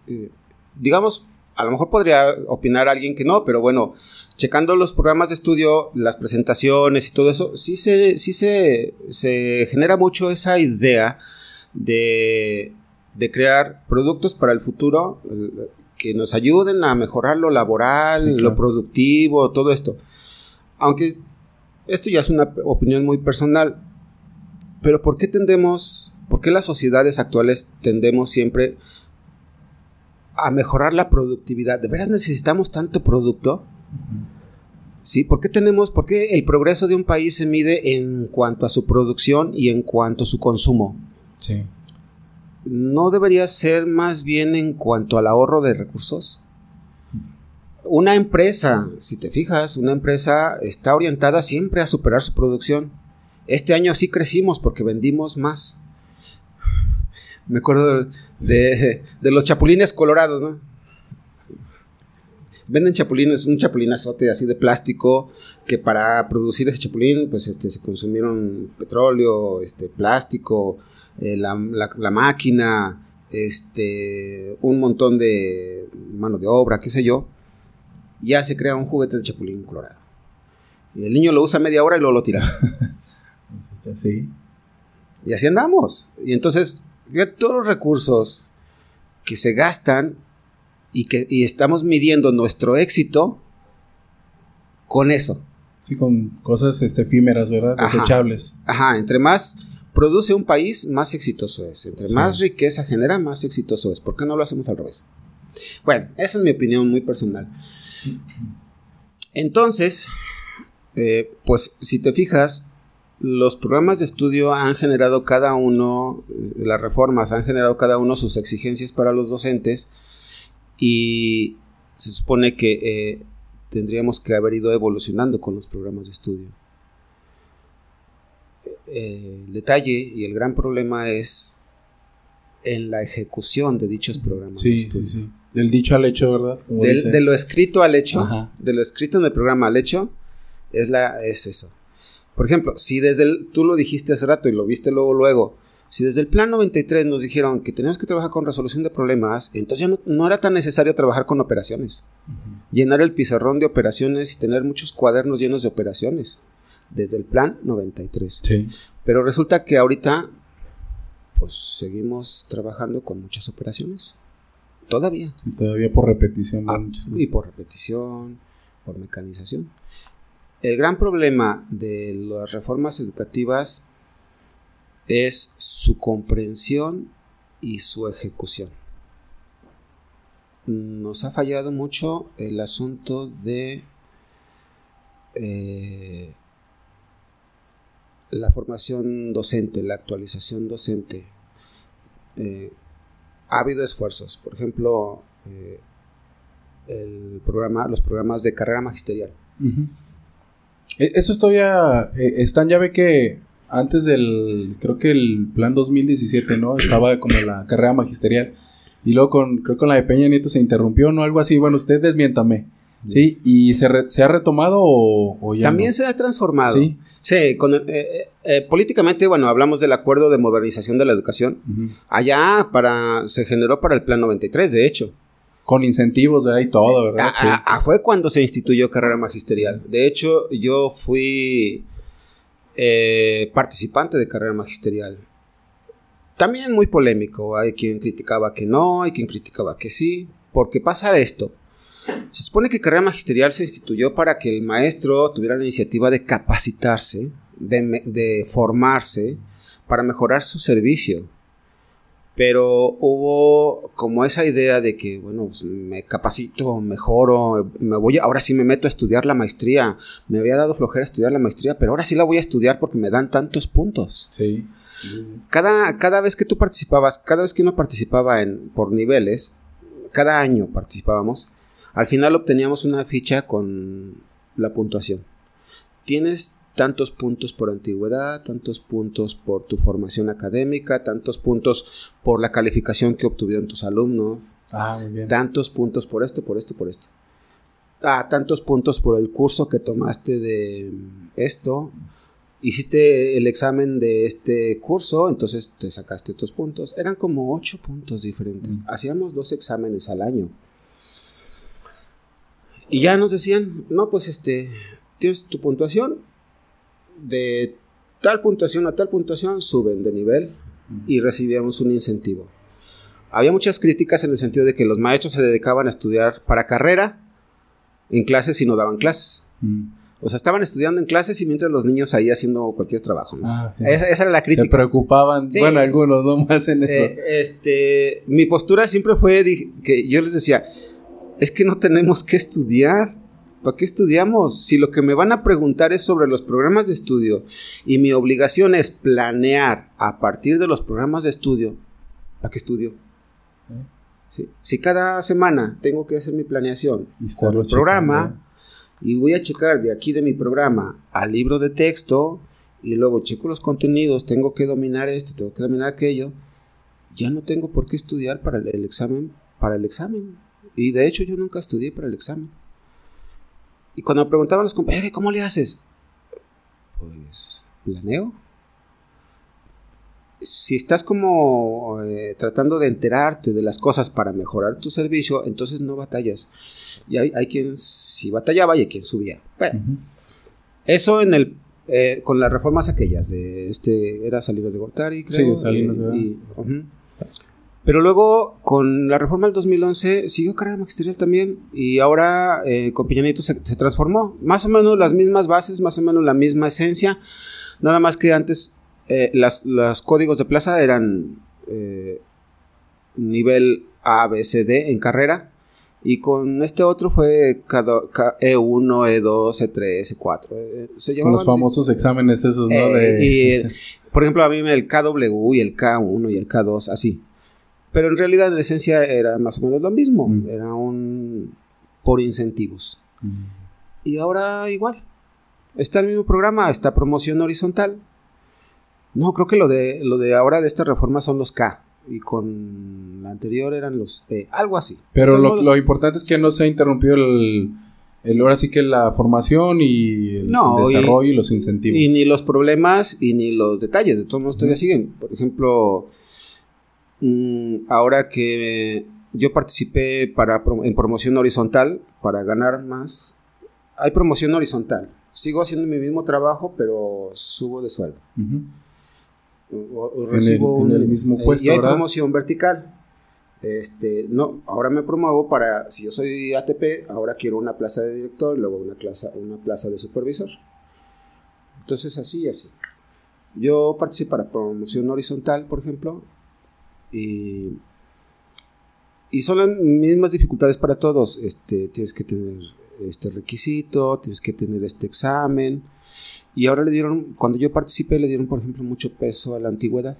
digamos, a lo mejor podría opinar alguien que no, pero bueno, checando los programas de estudio, las presentaciones y todo eso, sí se, sí se, se genera mucho esa idea de, de crear productos para el futuro que nos ayuden a mejorar lo laboral, lo productivo, todo esto. Aunque esto ya es una opinión muy personal, pero ¿por qué tendemos, por qué las sociedades actuales tendemos siempre a mejorar la productividad. ¿De veras necesitamos tanto producto? ¿Sí? ¿Por qué tenemos, por qué el progreso de un país se mide en cuanto a su producción y en cuanto a su consumo? Sí. ¿No debería ser más bien en cuanto al ahorro de recursos? Una empresa, si te fijas, una empresa está orientada siempre a superar su producción. Este año sí crecimos porque vendimos más. Me acuerdo de, los chapulines colorados, ¿no? Venden chapulines, un chapulinazote así de plástico, que para producir ese chapulín, pues este, se consumieron petróleo, este, plástico, eh, la, máquina, este, un montón de mano de obra, qué sé yo. Ya se crea un juguete de chapulín colorado. Y el niño lo usa media hora y luego lo tira. [laughs] sí. Y así andamos. Y entonces todos los recursos que se gastan y que estamos midiendo nuestro éxito con eso. Sí, con cosas este, efímeras, ¿verdad? Desechables. Ajá, entre más produce un país, más exitoso es. Entre más riqueza genera, más exitoso es. ¿Por qué no lo hacemos al revés? Bueno, esa es mi opinión muy personal. Entonces, eh, pues si te fijas, los programas de estudio han generado cada uno, eh, las reformas han generado cada uno sus exigencias para los docentes y se supone que eh, tendríamos que haber ido evolucionando con los programas de estudio. Eh, el detalle y el gran problema es en la ejecución de dichos programas. de estudio. sí, sí. Del dicho al hecho, ¿verdad? de lo escrito al hecho, de lo escrito en el programa al hecho, es, la, es eso. Por ejemplo, si desde el, tú lo dijiste hace rato y lo viste luego, luego, si desde el plan 93 nos dijeron que tenemos que trabajar con resolución de problemas, entonces ya no, era tan necesario trabajar con operaciones. Llenar el pizarrón de operaciones y tener muchos cuadernos llenos de operaciones. Desde el plan 93. Sí. Pero resulta que ahorita, pues seguimos trabajando con muchas operaciones. Todavía. Y todavía por repetición. Ah, y por repetición, por mecanización. El gran problema de las reformas educativas es su comprensión y su ejecución. Nos ha fallado mucho el asunto de eh, la formación docente, la actualización docente. Eh, ha habido esfuerzos, por ejemplo, eh, el programa, los programas de carrera magisterial. Eso todavía están, ya ve que antes del, creo que el plan 2017, ¿no? Estaba como la carrera magisterial. Y luego con, creo que con la de Peña Nieto se interrumpió, ¿no? Algo así. Bueno, usted desmiéntame. ¿Sí? ¿Y se, se ha retomado o, ya También se ha transformado. Sí. Sí, con, eh, eh, eh, políticamente, bueno, hablamos del acuerdo de modernización de la educación. Allá para, se generó para el plan 93, de hecho. Con incentivos, ¿verdad? Y todo, ¿verdad? Sí. fue cuando se instituyó carrera magisterial. De hecho, yo fui eh, participante de carrera magisterial. También muy polémico, hay quien criticaba que no, hay quien criticaba que sí, porque pasa esto. Se supone que carrera magisterial se instituyó para que el maestro tuviera la iniciativa de capacitarse, de, de formarse, para mejorar su servicio pero hubo como esa idea de que, bueno, pues, me capacito, mejoro, me voy, ahora sí me meto a estudiar la maestría. Me había dado flojera estudiar la maestría, pero ahora sí la voy a estudiar porque me dan tantos puntos. Sí. Cada, cada vez que tú participabas, cada vez que uno participaba en, por niveles, cada año participábamos, al final obteníamos una ficha con la puntuación. Tienes tantos puntos por antigüedad, tantos puntos por tu formación académica, tantos puntos por la calificación que obtuvieron tus alumnos, ah, muy bien. tantos puntos por esto, por esto, por esto. Ah, tantos puntos por el curso que tomaste de esto. Hiciste el examen de este curso, entonces te sacaste estos puntos. Eran como ocho puntos diferentes. Mm. Hacíamos dos exámenes al año. Y ya nos decían, no, pues este, tienes tu puntuación, de tal puntuación a tal puntuación suben de nivel y recibíamos un incentivo. Había muchas críticas en el sentido de que los maestros se dedicaban a estudiar para carrera en clases y no daban clases. O sea, estaban estudiando en clases y mientras los niños ahí haciendo cualquier trabajo. Ah, esa, era la crítica. Se preocupaban, bueno, algunos no [laughs] más en eso. Eh, este, mi postura siempre fue que yo les decía, es que no tenemos que estudiar. ¿Para qué estudiamos? Si lo que me van a preguntar es sobre los programas de estudio y mi obligación es planear a partir de los programas de estudio, ¿para qué estudio? Si cada semana tengo que hacer mi planeación con el programa y voy a checar de aquí de mi programa al libro de texto y luego checo los contenidos, tengo que dominar esto, tengo que dominar aquello, ya no tengo por qué estudiar para el examen, para el examen. Y de hecho yo nunca estudié para el examen. Y cuando me preguntaban los compañeros, ¿cómo le haces? Pues planeo. Si estás como eh, tratando de enterarte de las cosas para mejorar tu servicio, entonces no batallas. Y hay, quien sí batallaba y hay quien subía. Bueno, eso en el eh, con las reformas aquellas de este era Salinas de Gortari, creo. Sí, Salinas pero luego, con la reforma del 2011, siguió carrera magisterial también. Y ahora, eh, con Piñanito se, se, transformó. Más o menos las mismas bases, más o menos la misma esencia. Nada más que antes, eh, las, los códigos de plaza eran eh, nivel A, B, C, D en carrera. Y con este otro fue E1, E2, E3, E4. con los famosos exámenes esos, ¿no? De... Y, [laughs] por ejemplo, a mí el KW y el K1 y el K2, así. Pero en realidad, en esencia, era más o menos lo mismo. Mm. Era un. por incentivos. Mm. Y ahora igual. Está el mismo programa, está promoción horizontal. No, creo que lo de, lo de ahora de esta reforma son los K. Y con la anterior eran los E. Algo así. Pero lo, importante es que no se ha interrumpido el. El, ahora sí que la formación y el desarrollo y, los incentivos. Y ni los problemas y ni los detalles. De todos modos, todavía siguen. Por ejemplo, Mm, ahora que yo participé para, en promoción horizontal para ganar más, hay promoción horizontal. Sigo haciendo mi mismo trabajo, pero subo de sueldo. recibo en el, mismo puesto. y hay promoción vertical. Este, no, ahora me promuevo para, si yo soy ATP, ahora quiero una plaza de director y luego una plaza, una plaza de supervisor. Entonces así y así. Yo participo para promoción horizontal, por ejemplo, y, y son las mismas dificultades para todos. Este, tienes que tener este requisito, tienes que tener este examen. Y ahora le dieron, cuando yo participé, le dieron, por ejemplo, mucho peso a la antigüedad.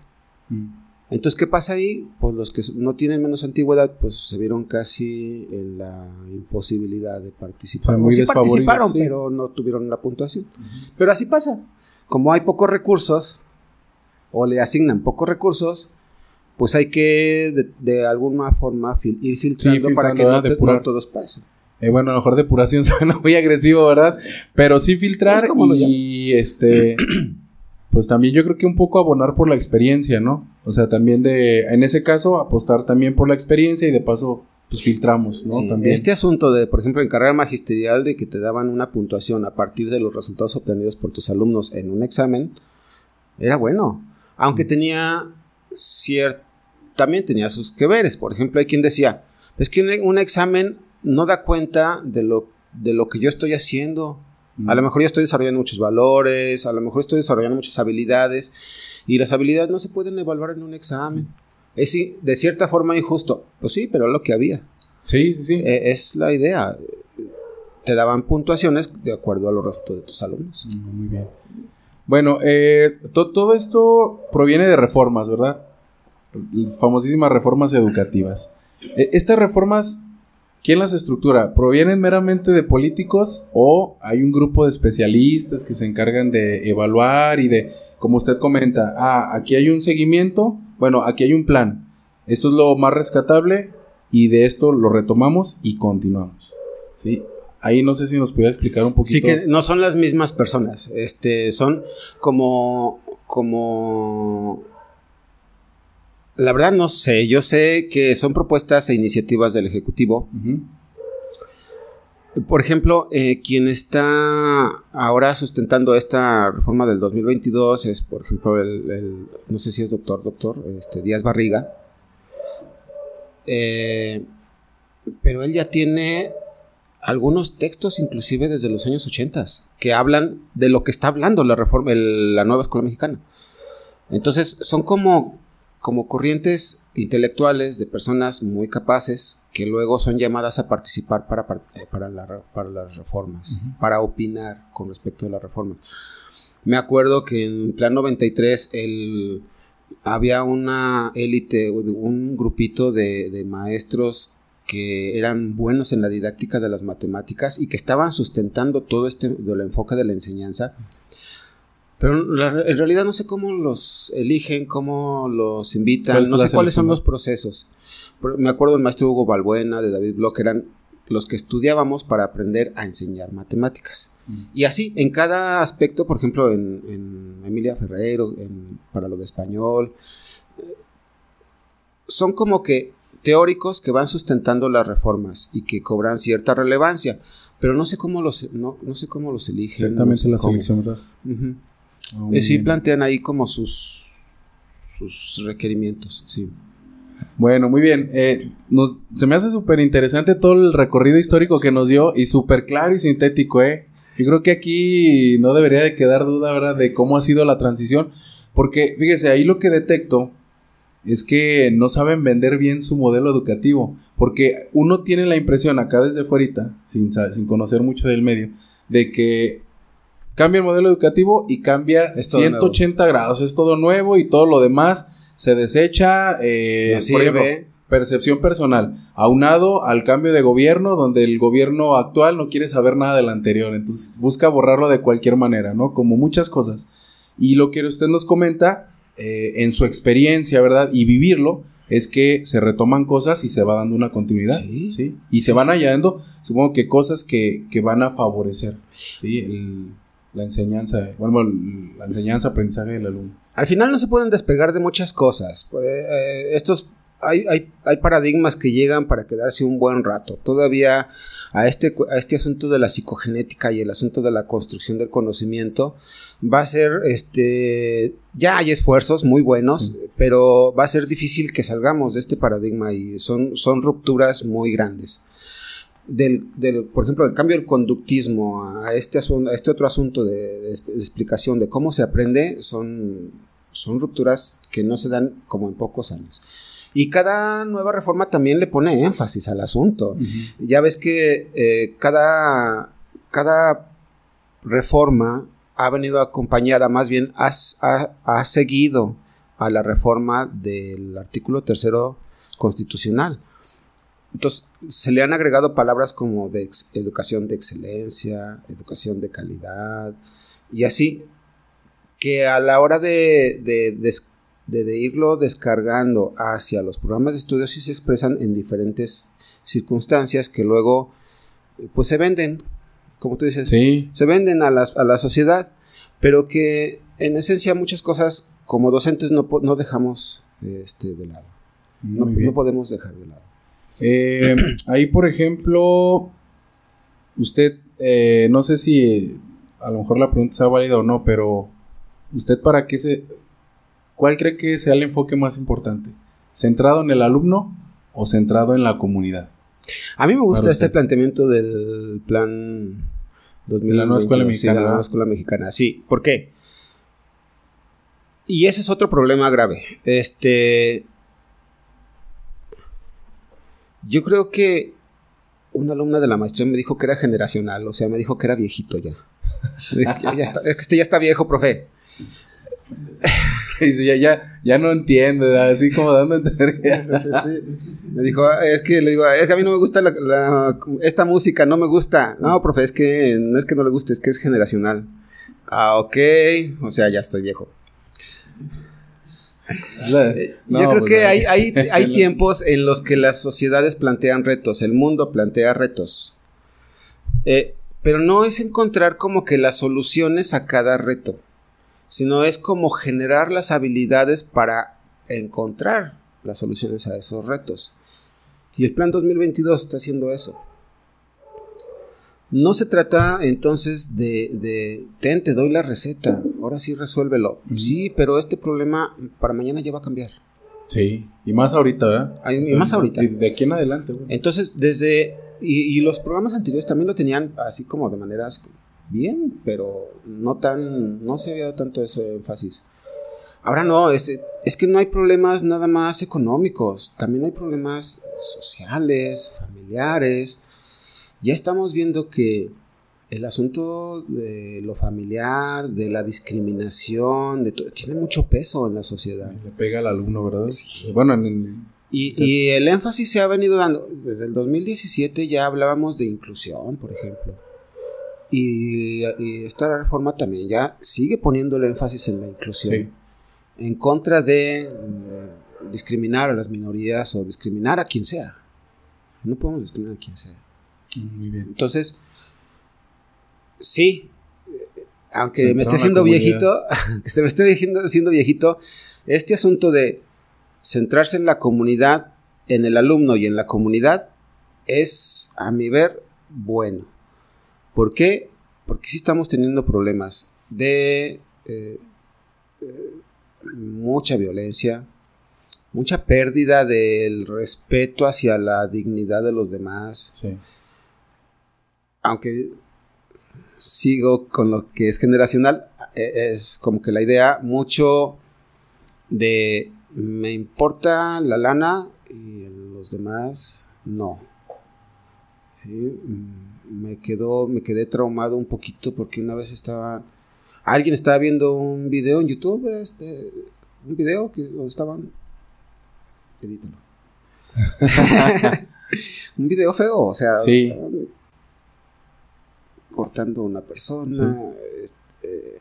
Mm. Entonces, ¿qué pasa ahí? Pues los que no tienen menos antigüedad, pues se vieron casi en la imposibilidad de participar. muy sí participaron, pero no tuvieron la puntuación. Pero así pasa. Como hay pocos recursos, o le asignan pocos recursos, pues hay que de, alguna forma ir filtrando, para que no, te, todos pasen. Eh, bueno, a lo mejor depuración [laughs] suena muy agresivo, ¿verdad? Pero sí filtrar y este... [clears throat] pues también yo creo que un poco abonar por la experiencia, ¿no? O sea, también de, en ese caso, apostar también por la experiencia y de paso, pues filtramos, ¿no? También. Este asunto de, por ejemplo, en carrera magisterial, de que te daban una puntuación a partir de los resultados obtenidos por tus alumnos en un examen, era bueno. Aunque mm. tenía cierto, también tenía sus que veres. Por ejemplo, hay quien decía, es que un, examen no da cuenta de lo, de lo que yo estoy haciendo. A lo mejor yo estoy desarrollando muchos valores, a lo mejor estoy desarrollando muchas habilidades y las habilidades no se pueden evaluar en un examen. Es de cierta forma injusto. Pues sí, pero es lo que había. Sí, sí, sí. E, es la idea. Te daban puntuaciones de acuerdo a los resultados de tus alumnos. Mm, muy bien. Bueno, eh, todo esto proviene de reformas, ¿verdad? Famosísimas reformas educativas. E, estas reformas ¿Quién las estructura? ¿Provienen meramente de políticos o hay un grupo de especialistas que se encargan de evaluar y de, como usted comenta, ah, aquí hay un seguimiento, bueno, aquí hay un plan, esto es lo más rescatable y de esto lo retomamos y continuamos. ¿sí? Ahí no sé si nos puede explicar un poquito. Sí, que no son las mismas personas, este, son como, como la verdad no sé, yo sé que son propuestas e iniciativas del Ejecutivo. Por ejemplo, eh, quien está ahora sustentando esta reforma del 2022 es, por ejemplo, el, no sé si es doctor, doctor, este, Díaz Barriga. Eh, pero él ya tiene algunos textos, inclusive desde los años 80, que hablan de lo que está hablando la reforma, la nueva escuela mexicana. Entonces, son como como corrientes intelectuales de personas muy capaces que luego son llamadas a participar para, para, las reformas, para opinar con respecto a las reformas. Me acuerdo que en Plan 93 el, había una élite, un grupito de, de maestros que eran buenos en la didáctica de las matemáticas y que estaban sustentando todo este del enfoque de la enseñanza pero en realidad no sé cómo los eligen, cómo los invitan, no sé cuáles son los procesos. Me acuerdo del maestro Hugo Balbuena, de David Bloch, eran los que estudiábamos para aprender a enseñar matemáticas. Mm. Y así, en cada aspecto, por ejemplo, en, Emilia Ferrero, en, para lo de español, son como que teóricos que van sustentando las reformas y que cobran cierta relevancia, pero no sé cómo los, no, sé cómo los eligen. Exactamente la selección, ¿verdad? Ah, eh, sí plantean ahí como sus, sus requerimientos, sí. Bueno, muy bien. Eh, nos, se me hace súper interesante todo el recorrido histórico que nos dio y súper claro y sintético, ¿eh? Yo creo que aquí no debería de quedar duda, ¿verdad? De cómo ha sido la transición. Porque, fíjese, ahí lo que detecto es que no saben vender bien su modelo educativo. Porque uno tiene la impresión acá desde fuera, sin, sin conocer mucho del medio, de que cambia el modelo educativo y cambia 180 grados. Es todo nuevo y todo lo demás se desecha. Eh, por ejemplo, percepción personal, aunado al cambio de gobierno, donde el gobierno actual no quiere saber nada del anterior. Entonces busca borrarlo de cualquier manera, ¿no? Como muchas cosas. Y lo que usted nos comenta, eh, en su experiencia, ¿verdad? Y vivirlo, es que se retoman cosas y se va dando una continuidad. Sí. Y se van hallando, supongo que cosas que, que van a favorecer, ¿sí? El, la enseñanza, bueno, la enseñanza, aprendizaje del alumno. Al final no se pueden despegar de muchas cosas. Eh, estos hay, hay, hay, paradigmas que llegan para quedarse un buen rato. Todavía a este, a este asunto de la psicogenética y el asunto de la construcción del conocimiento va a ser, este, ya hay esfuerzos muy buenos, pero va a ser difícil que salgamos de este paradigma y son, son rupturas muy grandes. Del, del, por ejemplo, el cambio del conductismo a este, a este otro asunto de, de, explicación de cómo se aprende son, son rupturas que no se dan como en pocos años. Y cada nueva reforma también le pone énfasis al asunto. Uh -huh. Ya ves que eh, cada, cada reforma ha venido acompañada, más bien ha, ha, ha seguido a la reforma del artículo tercero constitucional. Entonces, se le han agregado palabras como de ex, educación de excelencia, educación de calidad, y así, que a la hora de, de, de, de, irlo descargando hacia los programas de estudio, sí se expresan en diferentes circunstancias que luego, pues se venden, como tú dices, sí. se venden a la, a la sociedad, pero que en esencia muchas cosas como docentes no, no dejamos este, de lado. No, no, podemos dejar de lado. Eh, [clears throat] ahí, por ejemplo, usted, eh, no sé si a lo mejor la pregunta sea válida o no, pero ¿usted para qué se... ¿Cuál cree que sea el enfoque más importante? ¿Centrado en el alumno o centrado en la comunidad? A mí me gusta este planteamiento del plan 2020, la nueva escuela mexicana. Sí, la nueva escuela mexicana. Sí, ¿por qué? Y ese es otro problema grave. Este. Yo creo que una alumna de la maestría me dijo que era generacional, o sea, me dijo que era viejito ya. ya, ya está, es que usted ya está viejo, profe. [laughs] ya, ya, ya no entiende, así como dando a entender que... [laughs] este, me dijo, es que le digo, es que a mí no me gusta la, la, esta música, no me gusta. No, profe, es que no es que no le guste, es que es generacional. Ah, ok, o sea, ya estoy viejo. La, no, Yo creo pues que hay, hay, hay [laughs] tiempos en los que las sociedades plantean retos, el mundo plantea retos. Eh, pero no es encontrar como que las soluciones a cada reto, sino es como generar las habilidades para encontrar las soluciones a esos retos. Y el plan 2022 está haciendo eso. No se trata entonces de, de, ten, te doy la receta, ahora sí resuélvelo. Mm. Sí, pero este problema para mañana ya va a cambiar. Sí, y más ahorita, ¿verdad? Y, más ahorita. De, de aquí en adelante. Bueno. Entonces, desde... Y, y, los programas anteriores también lo tenían así como de maneras bien, pero no tan... No se había dado tanto eso de énfasis. Ahora no, es, es que no hay problemas nada más económicos, también hay problemas sociales, familiares ya estamos viendo que el asunto de lo familiar, de la discriminación, de tiene mucho peso en la sociedad. Le pega al alumno, ¿verdad? Sí. Bueno, en el... y, y, el énfasis se ha venido dando. Desde el 2017 ya hablábamos de inclusión, por ejemplo. Y, y esta reforma también ya sigue poniendo el énfasis en la inclusión. Sí. En contra de, de discriminar a las minorías o discriminar a quien sea. No podemos discriminar a quien sea. Muy bien. Entonces, sí, aunque [laughs] me esté haciendo viejito, que me esté haciendo viejito, este asunto de centrarse en la comunidad, en el alumno y en la comunidad, es, a mi ver, bueno. ¿Por qué? Porque sí estamos teniendo problemas de eh, eh, mucha violencia, mucha pérdida del respeto hacia la dignidad de los demás. Sí aunque sigo con lo que es generacional, e, es como que la idea mucho de me importa la lana y los demás no. ¿Sí? Mm, me quedó, me quedé traumado un poquito porque una vez estaba, alguien estaba viendo un video en YouTube, este, un video que estaban, edítalo. [laughs] [laughs] un video feo, o sea, sí. estaban cortando a una persona. Sí. Este,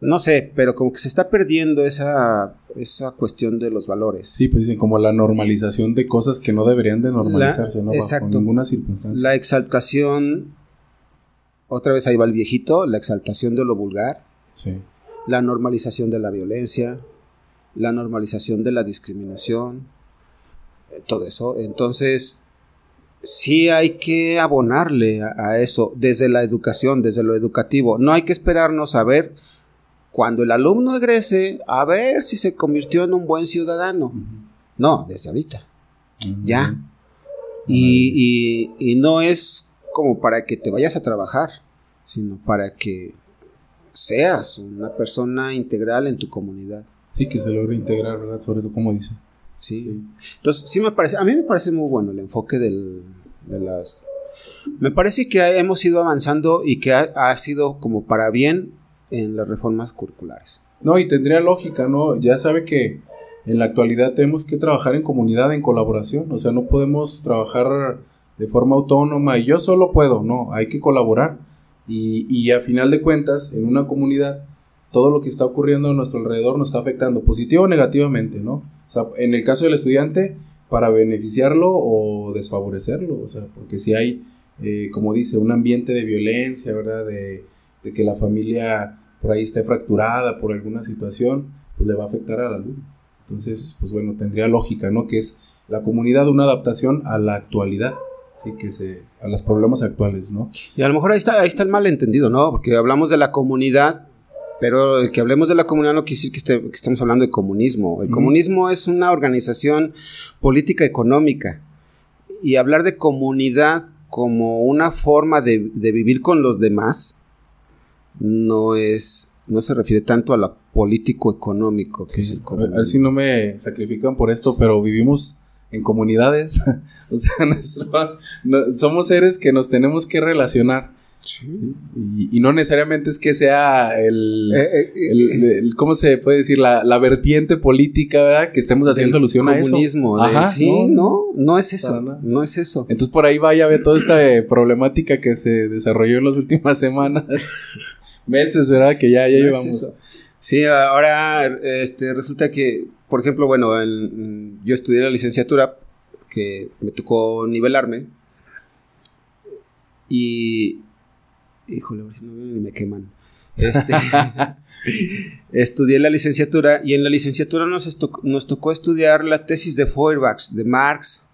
no sé, pero como que se está perdiendo esa, esa cuestión de los valores. Sí, pues como la normalización de cosas que no deberían de normalizarse, la, ¿no? Exacto. Bajo ninguna circunstancia. La exaltación, otra vez ahí va el viejito, la exaltación de lo vulgar. Sí. La normalización de la violencia. la normalización de la discriminación, eh, todo eso. Entonces, sí hay que abonarle a, eso desde la educación, desde lo educativo. No hay que esperarnos a ver cuando el alumno egrese, a ver si se convirtió en un buen ciudadano. No, desde ahorita. Ya. Y, y, no es como para que te vayas a trabajar, sino para que seas una persona integral en tu comunidad. Sí, que se logre integrar, ¿verdad? Sobre todo como dice. Sí. Entonces, sí me parece, a mí me parece muy bueno el enfoque del, de las... Me parece que hemos ido avanzando y que ha, sido como para bien en las reformas curriculares. No, y tendría lógica, ¿no? Ya sabe que en la actualidad tenemos que trabajar en comunidad, en colaboración, o sea, no podemos trabajar de forma autónoma y yo solo puedo, no, hay que colaborar. Y, y a final de cuentas, en una comunidad, todo lo que está ocurriendo a nuestro alrededor nos está afectando, positivo o negativamente, ¿no? O sea, en el caso del estudiante, para beneficiarlo o desfavorecerlo, o sea, porque si hay, eh, como dice, un ambiente de violencia, ¿verdad? De, de, que la familia por ahí esté fracturada por alguna situación, pues le va a afectar a la luz. Entonces, pues bueno, tendría lógica, ¿no? Que es la comunidad una adaptación a la actualidad. Sí, que se, a los problemas actuales, ¿no? Y a lo mejor ahí está, ahí está el malentendido, ¿no? Porque hablamos de la comunidad pero el que hablemos de la comunidad no quiere decir que, esté, estemos hablando de comunismo. El comunismo es una organización política económica. Y hablar de comunidad como una forma de, vivir con los demás no es no se refiere tanto a lo político económico que es el comunismo. A ver si no me sacrifican por esto, pero vivimos en comunidades, [laughs] o sea, somos seres que nos tenemos que relacionar y, no necesariamente es que sea el, eh, eh, el, ¿cómo se puede decir? La, la vertiente política, ¿verdad? Que estemos haciendo alusión a eso. Comunismo. sí, no, no, es eso. No es eso. Entonces por ahí vaya a ver toda esta eh, problemática que se desarrolló en las últimas semanas, [laughs] meses, ¿verdad? Que ya, ya llevamos. Sí, ahora este, resulta que, por ejemplo, bueno, yo estudié la licenciatura, que me tocó nivelarme. Y híjole, si no ni me queman. Este, [laughs] estudié la licenciatura y en la licenciatura nos, nos tocó estudiar la tesis de Feuerbach, de Marx.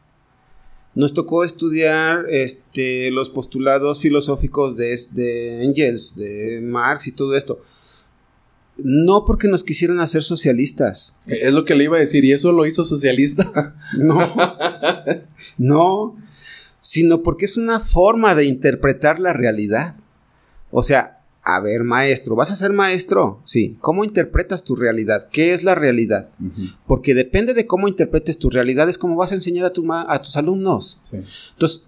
Nos tocó estudiar este, los postulados filosóficos de, de Engels, de Marx y todo esto. No porque nos quisieran hacer socialistas. Es lo que le iba a decir, ¿y eso lo hizo socialista? [laughs] No, no, sino porque es una forma de interpretar la realidad. O sea, a ver, maestro, ¿vas a ser maestro? Sí. ¿Cómo interpretas tu realidad? ¿Qué es la realidad? Porque depende de cómo interpretes tu realidad, es cómo vas a enseñar a, tu a tus alumnos. Entonces,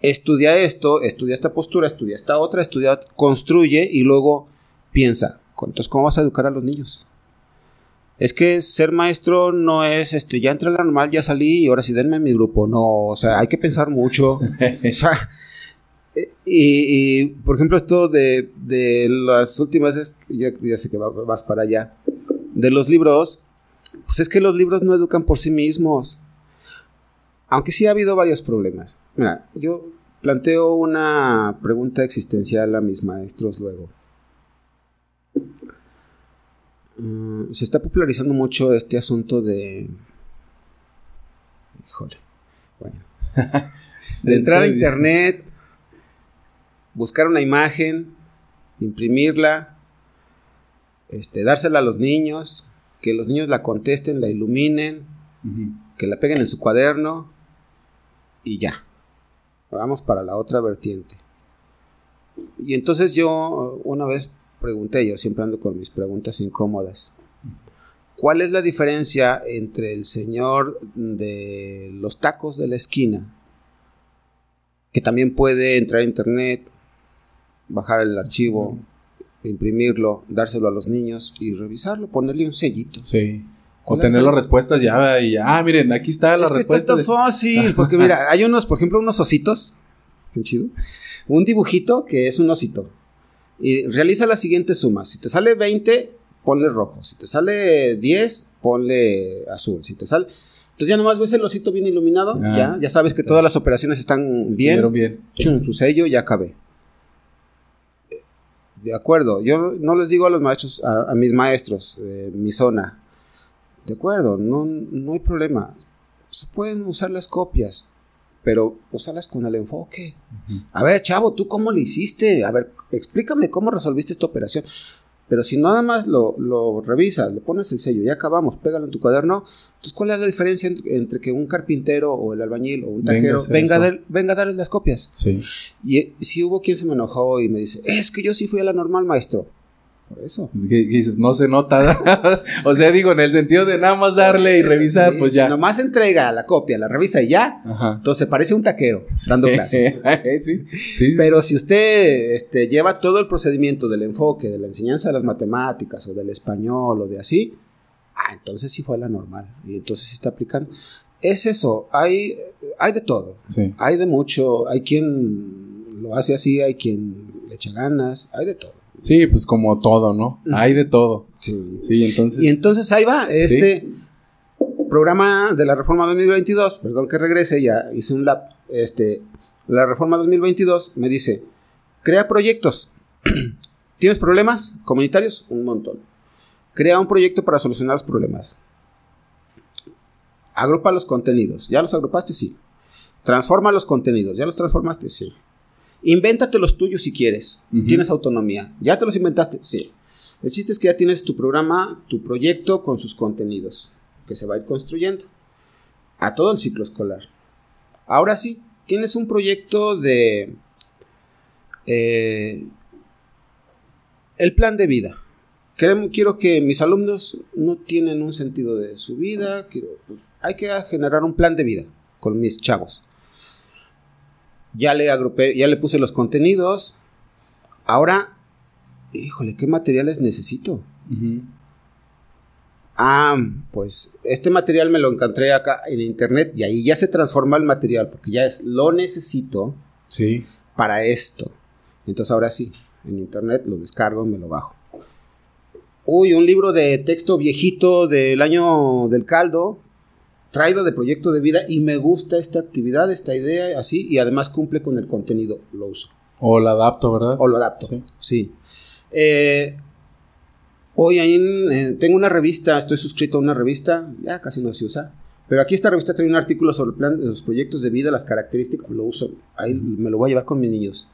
estudia esto, estudia esta postura, estudia esta otra, estudia, construye y luego piensa. Entonces, ¿cómo vas a educar a los niños? Es que ser maestro no es, este, ya entré a la normal, ya salí y ahora sí denme mi grupo. No, o sea, hay que pensar mucho. [laughs] o sea, y, por ejemplo, esto de, las últimas, es, ya, ya sé que vas para allá, de los libros, pues es que los libros no educan por sí mismos. Aunque sí ha habido varios problemas. Mira, yo planteo una pregunta existencial a mis maestros luego. Mm, se está popularizando mucho este asunto de... Híjole. Bueno. [laughs] de entrar a internet buscar una imagen, imprimirla, este, dársela a los niños, que los niños la contesten, la iluminen, que la peguen en su cuaderno y ya. Vamos para la otra vertiente. Y entonces yo una vez pregunté, yo siempre ando con mis preguntas incómodas. ¿Cuál es la diferencia entre el señor de los tacos de la esquina, que también puede entrar a internet, bajar el archivo, imprimirlo, dárselo a los niños y revisarlo, ponerle un sellito. Sí. O tener las respuestas ya y ah, miren, aquí está la respuesta. está fácil, porque mira, [laughs] hay unos, por ejemplo, unos ositos, qué chido, un dibujito que es un osito. Y realiza la siguiente suma. Si te sale 20, ponle rojo. Si te sale 10, ponle azul. Si te sale... Entonces ya nomás ves el osito bien iluminado, ah, ya, ya sabes que todas las operaciones están bien. bien. Chum, su sello, ya acabé de acuerdo. Yo no les digo a los maestros, a, mis maestros, mi zona, de acuerdo, no, no hay problema. Se pueden usar las copias, pero usarlas con el enfoque. A ver, chavo, ¿tú cómo lo hiciste? A ver, explícame cómo resolviste esta operación. Pero si nada más lo, lo revisas, le pones el sello, ya acabamos, pégalo en tu cuaderno, entonces ¿cuál es la diferencia entre, que un carpintero o el albañil o un taquero venga, a, venga a darle las copias? Sí. Y si hubo quien se me enojó y me dice, es que yo sí fui a la normal, maestro eso. no se nota. [laughs] o sea, digo, en el sentido de nada más darle y revisar, pues ya. Si nomás entrega la copia, la revisa y ya. Entonces parece un taquero dando clase. [laughs] Pero si usted este, lleva todo el procedimiento del enfoque, de la enseñanza de las matemáticas o del español o de así, ah, entonces sí fue la normal. Y entonces sí está aplicando. Es eso, hay, hay de todo. Hay de mucho. Hay quien lo hace así, hay quien le echa ganas, hay de todo. Sí, pues como todo, ¿no? Hay de todo. Sí. Sí, entonces. Y entonces ahí va, este programa de la reforma 2022, perdón que regrese, ya hice un lap, este, la reforma 2022 me dice, crea proyectos. [clears throat] ¿Tienes problemas comunitarios? Un montón. Crea un proyecto para solucionar los problemas. Agrupa los contenidos. ¿Ya los agrupaste? Sí. Transforma los contenidos. ¿Ya los transformaste? Sí. Invéntate los tuyos si quieres. Tienes autonomía. ¿Ya te los inventaste? Sí. El chiste es que ya tienes tu programa, tu proyecto con sus contenidos, que se va a ir construyendo a todo el ciclo escolar. Ahora sí, tienes un proyecto de... Eh, el plan de vida. Quiero, que mis alumnos no tienen un sentido de su vida. Pues, hay que generar un plan de vida con mis chavos ya le agrupé, ya le puse los contenidos. Ahora, híjole, ¿qué materiales necesito? Ah, pues este material me lo encontré acá en internet y ahí ya se transforma el material porque ya es lo necesito sí. para esto. Entonces ahora sí, en internet lo descargo, me lo bajo. Uy, un libro de texto viejito del año del caldo, traigo de proyecto de vida y me gusta esta actividad, esta idea, así, y además cumple con el contenido, lo uso. O lo adapto, ¿verdad? O lo adapto, sí. Eh, hoy ahí eh, tengo una revista, estoy suscrito a una revista, ya casi no se usa, pero aquí esta revista trae un artículo sobre el plan de los proyectos de vida, las características, lo uso, ahí me lo voy a llevar con mis niños.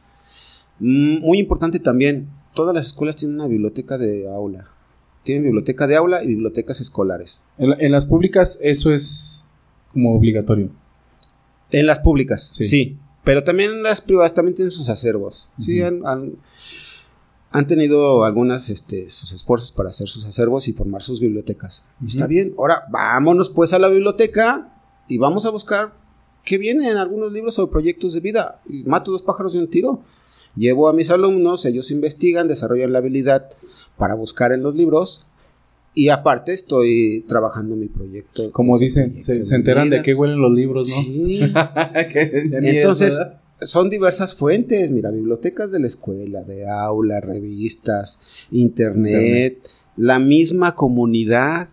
Mm, muy importante también, todas las escuelas tienen una biblioteca de aula tienen biblioteca de aula y bibliotecas escolares. En, las públicas eso es como obligatorio. En las públicas, sí. Pero también en las privadas también tienen sus acervos. Sí, han, han, tenido algunas este, sus esfuerzos para hacer sus acervos y formar sus bibliotecas. Está bien. Ahora vámonos pues a la biblioteca y vamos a buscar qué viene en algunos libros sobre proyectos de vida. Y mato dos pájaros de un tiro. Llevo a mis alumnos, ellos investigan, desarrollan la habilidad para buscar en los libros y aparte estoy trabajando mi proyecto. Como dicen, se, enteran de qué huelen los libros, ¿no? Sí. [laughs] Entonces, son diversas fuentes, mira, bibliotecas de la escuela, de aula, revistas, internet, la misma comunidad.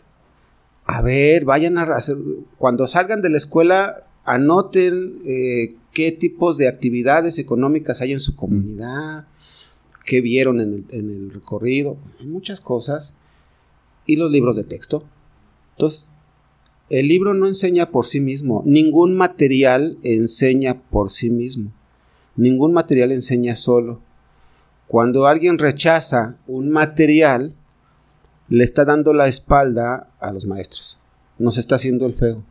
A ver, vayan a hacer, cuando salgan de la escuela, anoten eh, qué tipos de actividades económicas hay en su comunidad qué vieron en el, recorrido, hay muchas cosas. Y los libros de texto. Entonces, el libro no enseña por sí mismo, ningún material enseña por sí mismo, ningún material enseña solo. Cuando alguien rechaza un material, le está dando la espalda a los maestros, nos está haciendo el feo.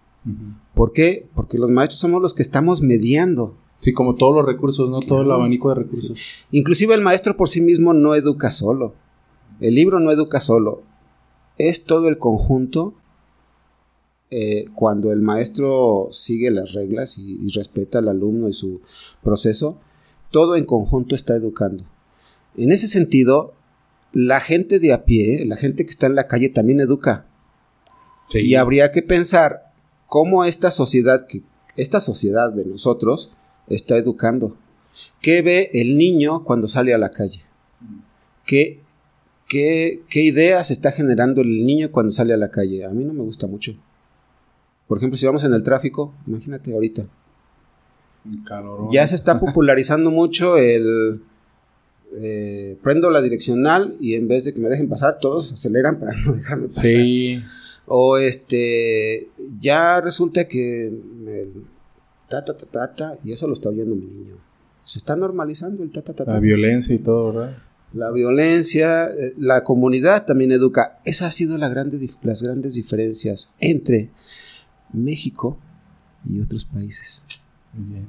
¿Por qué? Porque los maestros somos los que estamos mediando Sí, como todos los recursos, ¿no? Todo el abanico de recursos. Inclusive el maestro por sí mismo no educa solo. El libro no educa solo. Es todo el conjunto eh, cuando el maestro sigue las reglas y, respeta al alumno y su proceso, todo en conjunto está educando. En ese sentido, la gente de a pie, la gente que está en la calle también educa. Y habría que pensar cómo esta sociedad, que, esta sociedad de nosotros, está educando? ¿Qué ve el niño cuando sale a la calle? ¿Qué, qué, qué ideas está generando el niño cuando sale a la calle? A mí no me gusta mucho. Por ejemplo, si vamos en el tráfico, imagínate ahorita. Ya se está popularizando mucho el eh, prendo la direccional y en vez de que me dejen pasar, todos aceleran para no dejarme pasar. Sí. O este, ya resulta que el ta, ta, ta, ta, ta, y eso lo está oyendo mi niño. Se está normalizando el ta, ta, ta, ta. La violencia y todo, ¿verdad? La violencia, eh, la comunidad también educa. Esa ha sido la grande, las grandes diferencias entre México y otros países. Muy bien.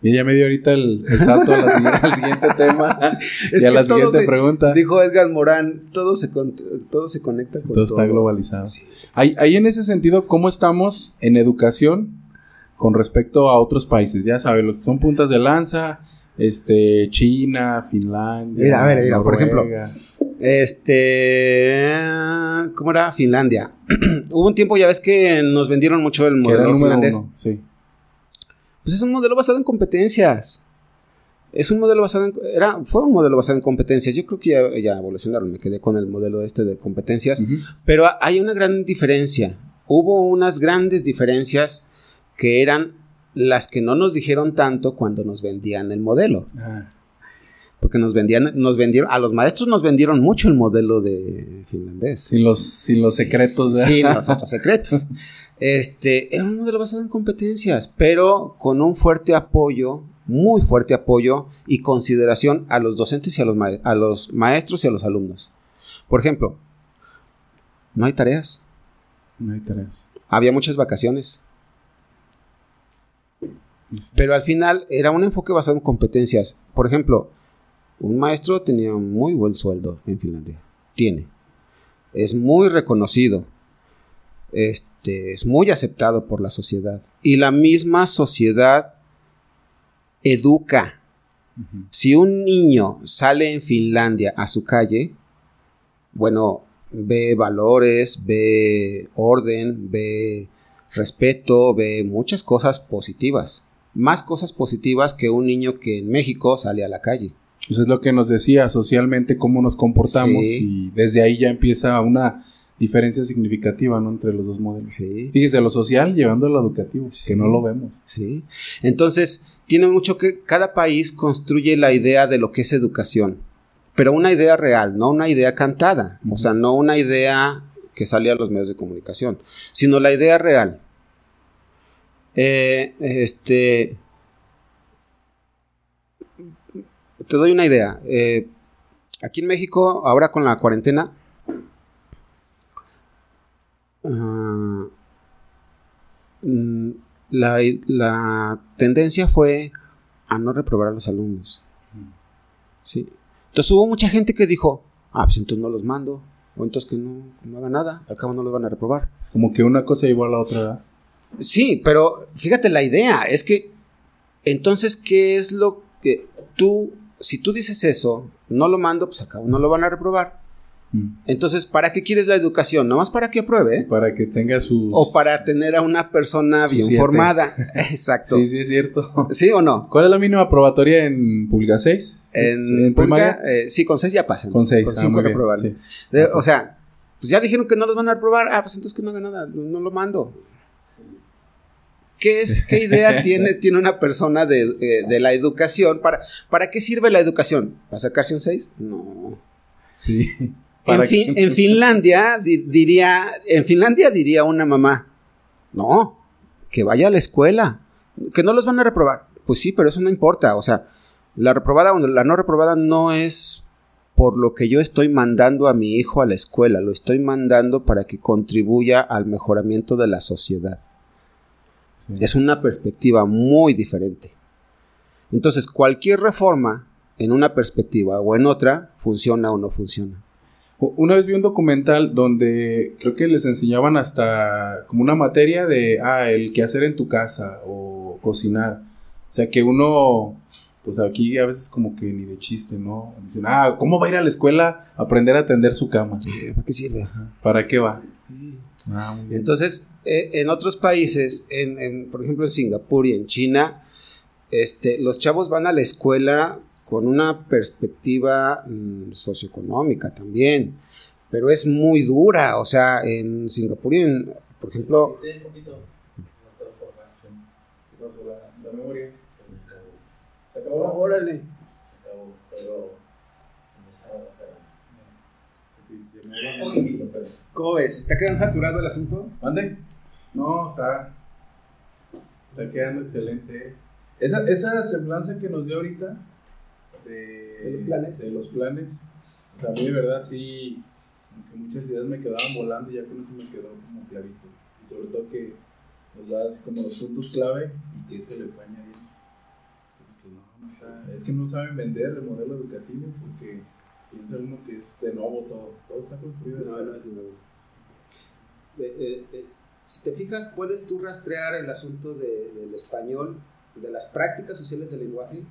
Y ya me dio ahorita el, el salto a la siguiente- al siguiente tema [laughs] Es y a la siguiente se- pregunta. Dijo Edgar Morán, todo se, todo se conecta con todo está globalizado. Sí. Ahí, ahí en ese sentido, ¿cómo estamos en educación con respecto a otros países? Ya sabes, los que son puntas de lanza, este, China, Finlandia. Mira, a ver, mira, por ejemplo. Este. ¿Cómo era? Finlandia. [clears throat] Hubo un tiempo, ya ves que nos vendieron mucho el modelo finlandés. uno, sí. Pues es un modelo basado en competencias. Es un modelo basado en. Era, fue un modelo basado en competencias. Yo creo que ya, ya evolucionaron. Me quedé con el modelo este de competencias. Pero hay una gran diferencia. Hubo unas grandes diferencias que eran las que no nos dijeron tanto cuando nos vendían el modelo. Ah, Porque nos vendían, nos vendieron, a los maestros nos vendieron mucho el modelo de finlandés. sin, los, sin los secretos. Sí, los [laughs] otros secretos. Este, era un modelo basado en competencias, pero con un fuerte apoyo, muy fuerte apoyo y consideración a los docentes y a los, a los maestros y a los alumnos. Por ejemplo, no hay tareas, No hay tareas. había muchas vacaciones, pero al final era un enfoque basado en competencias. Por ejemplo, un maestro tenía un muy buen sueldo en Finlandia. Tiene. Es muy reconocido. Este, es muy aceptado por la sociedad. Y la misma sociedad educa. Si un niño sale en Finlandia a su calle, bueno, ve valores, ve orden, ve respeto, ve muchas cosas positivas. Más cosas positivas que un niño que en México sale a la calle. Pues es lo que nos decía socialmente, cómo nos comportamos Sí. y desde ahí ya empieza una diferencia significativa ¿no? entre los dos modelos. Sí. Fíjese, lo social llevando a lo educativo, Sí. que no lo vemos. Sí. Entonces, tiene mucho que cada país construye la idea de lo que es educación, pero una idea real, no una idea cantada, o sea, no una idea que sale a los medios de comunicación, sino la idea real. Eh, este, te doy una idea. eh, aquí en México, ahora con la cuarentena, ah, mm, la, la tendencia fue a no reprobar a los alumnos. Sí. Entonces hubo mucha gente que dijo, ah, pues entonces no los mando, o entonces que no, no haga nada, al cabo no los van a reprobar. Como que una cosa llevó a la otra. Sí, pero fíjate la idea, es que entonces, ¿qué es lo que tú, si tú dices eso, no lo mando, pues cabo no lo van a reprobar. Mm. Entonces, ¿para qué quieres la educación? ¿Nomás para que apruebe? Para que tenga sus... O para tener a una persona bien siete. formada. [laughs] Exacto. Sí, sí, es cierto. ¿Sí o no? ¿Cuál es la mínima probatoria en pública 6? En, pública, eh, sí, con seis ya pasan. Con 6. Con cinco reprobaron. Sí. O sea, pues ya dijeron que no los van a reprobar. Ah, pues entonces que no haga nada, no lo mando. ¿Qué es, qué idea [laughs] tiene, tiene una persona de, eh, de la educación? ¿Para, ¿Para qué sirve la educación? ¿Para sacarse un 6? No. Sí. En, fin, en Finlandia di- diría, en Finlandia diría una mamá, no, que vaya a la escuela, que no los van a reprobar. Pues sí, pero eso no importa. O sea, la reprobada o la no reprobada no es por lo que yo estoy mandando a mi hijo a la escuela, lo estoy mandando para que contribuya al mejoramiento de la sociedad. Sí. Es una perspectiva muy diferente. Entonces, cualquier reforma en una perspectiva o en otra funciona o no funciona. Una vez vi un documental donde creo que les enseñaban hasta como una materia de, ah, el qué hacer en tu casa o cocinar. O sea, que uno, pues aquí a veces como que ni de chiste, ¿no? Dicen, ah, ¿cómo va a ir a la escuela a aprender a tender su cama? ¿Para qué sirve? ¿Para qué va? Ah. Entonces, eh, en otros países, en, en, por ejemplo en Singapur y en China, este, los chavos van a la escuela con una perspectiva mm, socioeconómica también, pero es muy dura. O sea, en Singapur y en, por ejemplo, órale. ¿Cómo ves? ¿Te ha quedado saturado el asunto? ¿Mande? No, está. Está quedando excelente. Esa, esa semblanza que nos dio ahorita de, ¿De los planes? de los planes. O sea, a mí de verdad sí, como que muchas ideas me quedaban volando y ya con eso me quedó como clarito. Y sobre todo que nos da así como los puntos clave y que se le fue añadiendo. Entonces, pues no, no está- es que no saben vender el modelo educativo porque piensa uno que es de nuevo todo. Todo está construido de No, cero. no es nuevo. Eh, eh, si te fijas, puedes tú rastrear el asunto de- del español, de las prácticas sociales del lenguaje,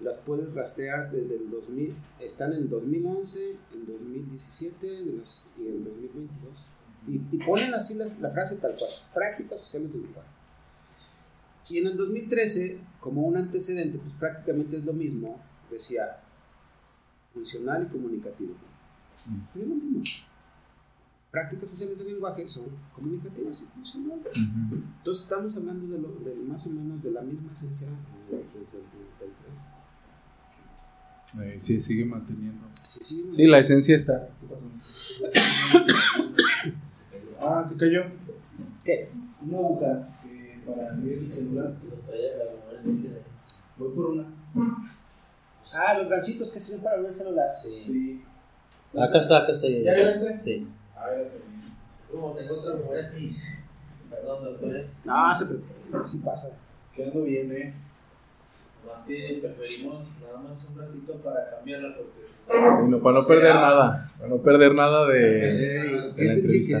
las puedes rastrear desde el 2000, están en 2011, en 2017 de las- y en 2022. Y, y ponen así las- la frase tal cual, prácticas sociales del lenguaje. Y en el 2013, como un antecedente, pues prácticamente es lo mismo, decía funcional y comunicativo. Es lo mismo. Prácticas sociales del lenguaje son comunicativas y funcionales. Entonces estamos hablando de, lo, de más o menos de la misma esencia eh, desde el 93. Eh, sí, sigue manteniendo. Sí, la esencia está. Ah, se cayó. ¿Qué? Una aguja eh, para leer el celular. Voy por una. Ah, los ganchitos que sirven para ver el celular. Sí. Sí. Acá está, acá está. ¿Ya viste? Sí. A ver, también. Como tengo otra memoria aquí. Perdón, doctor. No, se preocupen, así pasa. Quedando bien, eh. Más que preferimos nada más un ratito para cambiarla porque Sí, no, para no perder nada. Para no perder nada de, Eh, ¿Qué de la entrevista.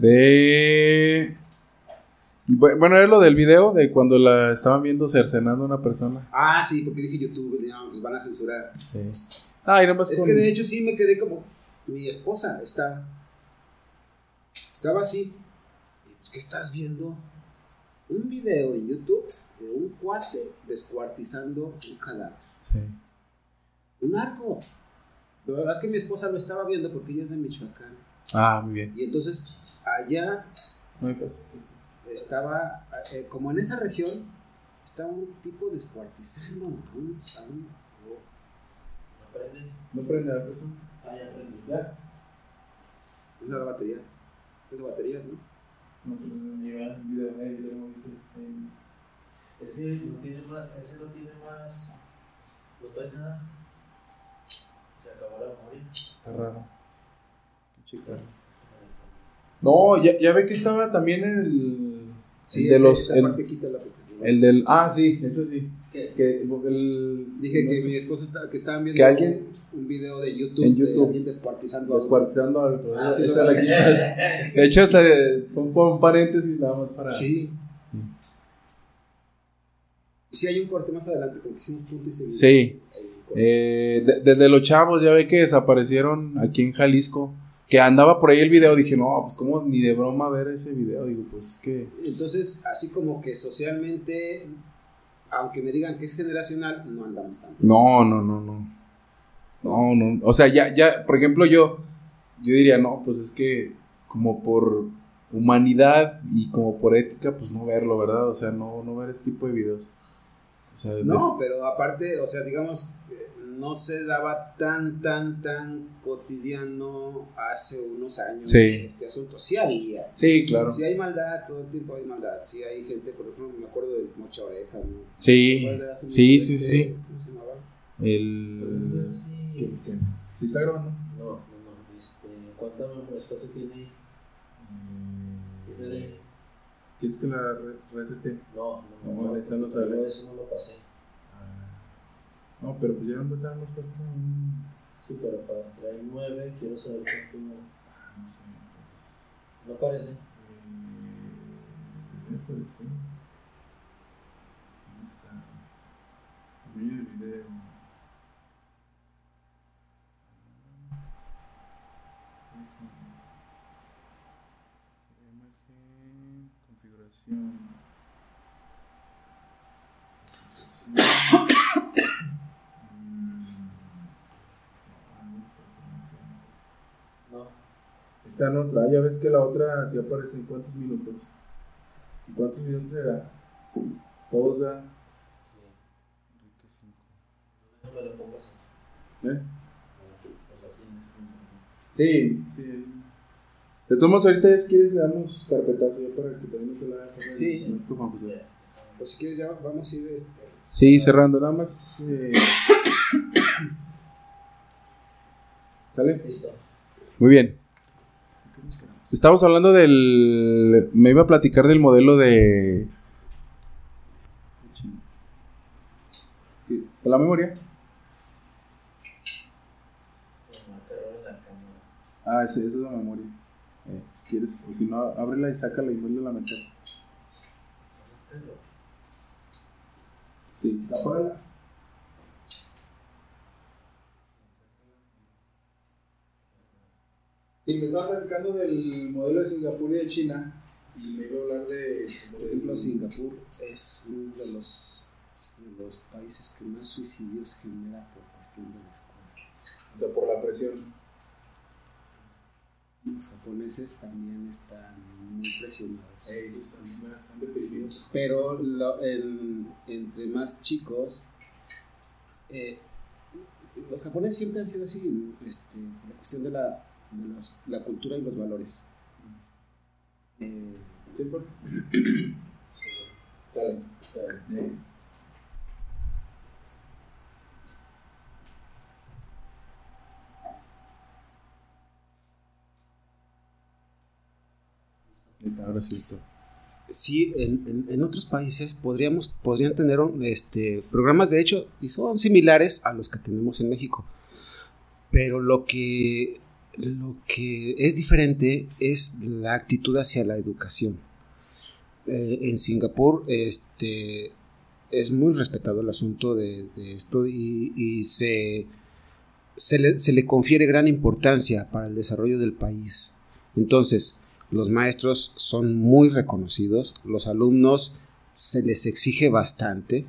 ¿De. De. Bu- Bueno, era lo del video de cuando la estaban viendo cercenando a una persona. Ah, sí, porque dije YouTube, no, van a censurar. Sí. Ah, y nomás Es con- que de hecho sí me quedé como. Mi esposa estaba. Estaba así. Y, Pues, ¿qué estás viendo? Un video en YouTube de un cuate descuartizando un cadáver. Sí. Un arco. La verdad es que mi esposa lo estaba viendo porque ella es de Michoacán. Ah, muy bien. Y entonces allá No hay caso. estaba, eh, como en esa región, estaba un tipo descuartizando a un. a un- no prende. No prende la persona. Ah, ya. Ya. Esa es la batería. Es batería, ¿no? No, video lo hemos visto. ahí. Ese no tiene más, ese no tiene más. No trae nada. Se acabó la memoria. Está raro. Qué chica. No, ya, ya ve que estaba también en el. el de ese- los. esa El, parte el del. Ah, sí, eso sí. ¿Qué? Que el. Dije no que sé, mi esposa estaba, que estaban viendo Que alguien- un video de YouTube, En de YouTube. alguien descuartizando. Descuartizando al. Ah, sí, quitas. [laughs] De hecho, hasta fue un, paréntesis nada más para. Sí. Sí, hay un corte más adelante, como que hicimos punto y seguido. Sí. Eh, de- desde los chavos, ya ve que desaparecieron aquí en Jalisco. Que andaba por ahí el video. Dije, no, pues, como ni de broma ver ese video. Digo, pues es que. Entonces, así como que socialmente, aunque me digan que es generacional, no andamos tan. No, no, no, no. No, no. O sea, ya, ya, por ejemplo, yo, yo diría, no, pues es que como por humanidad y como por ética, pues no verlo, ¿verdad? O sea, no, no ver este tipo de videos. O sea, de- No, pero aparte, o sea, digamos, eh, no se daba tan, tan, tan cotidiano hace unos años Sí. este asunto. Sí había. Sí, claro. Sí hay maldad, todo el tiempo hay maldad. Sí hay gente, por ejemplo, me acuerdo del Mocha Oreja, ¿no? Sí, sí, sí, sí. ¿Cómo se llamaba? El... Sí. ¿Qué, qué? ¿Sí está grabando? No, no, no. Este, ¿Cuánta memoria espacio tiene? ¿Qué será? ¿Quieres que la re- resete? No, no, No, no. Eso no lo pasé. No, pero pues ya no estábamos para... Sí, pero para traer nueve, quiero saber cuánto. No sé, pues... No parece. Eh, miércoles, sí. ¿Dónde está? Mira el video. Imagen, configuración. Está en otra, ya ves que la otra sí aparece en cuántos minutos. ¿Y cuántos videos traerá? Todos ya. ¿Eh? Sí, sí. De todos modos, ahorita es quieres le damos carpetazo ya para que también no se la haga. Sí. José. Pues si quieres ya vamos a ir este, Sí, cerrando, nada más. eh, [coughs] ¿Sale? Listo. Muy bien. Estamos hablando del. Me iba a platicar del modelo de. ¿De la memoria? Ah, esa es la memoria. Eh, si quieres, o si no, ábrela y sácala y vuelve a meter. Sí, apágala. Sí, me estaba platicando del modelo de Singapur y de China. Y me iba a hablar de. Por ejemplo, Singapur es uno de los, de los países que más suicidios genera por cuestión de la escuela. O sea, por la presión. Los japoneses también están muy presionados. ellos también están deprimidos. Pero lo- el- entre más chicos, eh, los japoneses siempre han sido así, este, por la cuestión de la, de los- la cultura y los valores. Eh, ¿Sí, por? [clears throat] Sale. Eh, Ahora sí, sí, en, en- en otros países podríamos, podrían tener este, programas de hecho y son similares a los que tenemos en México. Pero lo que, lo que es diferente es la actitud hacia la educación. Eh, en Singapur este, es muy respetado el asunto de, esto y, y se, se, le, se le confiere gran importancia para el desarrollo del país. Entonces, los maestros son muy reconocidos, los alumnos se les exige bastante,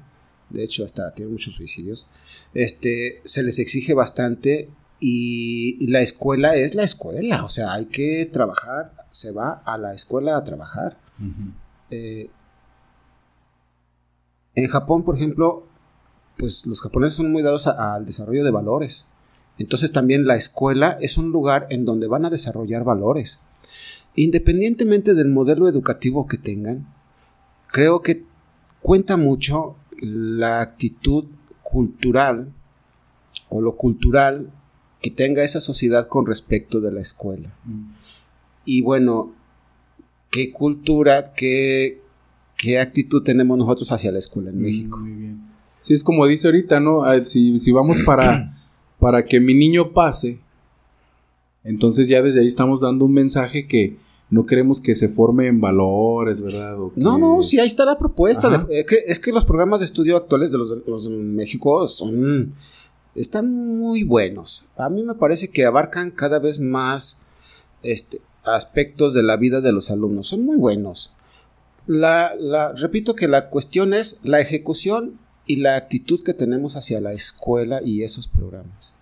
de hecho hasta tienen muchos suicidios, este, se les exige bastante y, la escuela es la escuela, o sea, hay que trabajar, se va a la escuela a trabajar. Eh, en Japón, por ejemplo, pues los japoneses son muy dados a- al desarrollo de valores. Entonces también la escuela es un lugar en donde van a desarrollar valores. Independientemente del modelo educativo que tengan, creo que cuenta mucho la actitud cultural o lo cultural que tenga esa sociedad con respecto de la escuela. Y bueno, qué cultura, qué, qué actitud tenemos nosotros hacia la escuela en México. Muy bien. Sí, es como dice ahorita, ¿no? Ah, Si, si vamos para, [clears throat] para que mi niño pase, entonces ya desde ahí estamos dando un mensaje que no queremos que se forme en valores, ¿verdad? No, no, sí, ahí está la propuesta. De- es, que, es que los programas de estudio actuales de los, de los de México son, están muy buenos. A mí me parece que abarcan cada vez más este, aspectos de la vida de los alumnos. Son muy buenos. La, la, repito que la cuestión es la ejecución y la actitud que tenemos hacia la escuela y esos programas.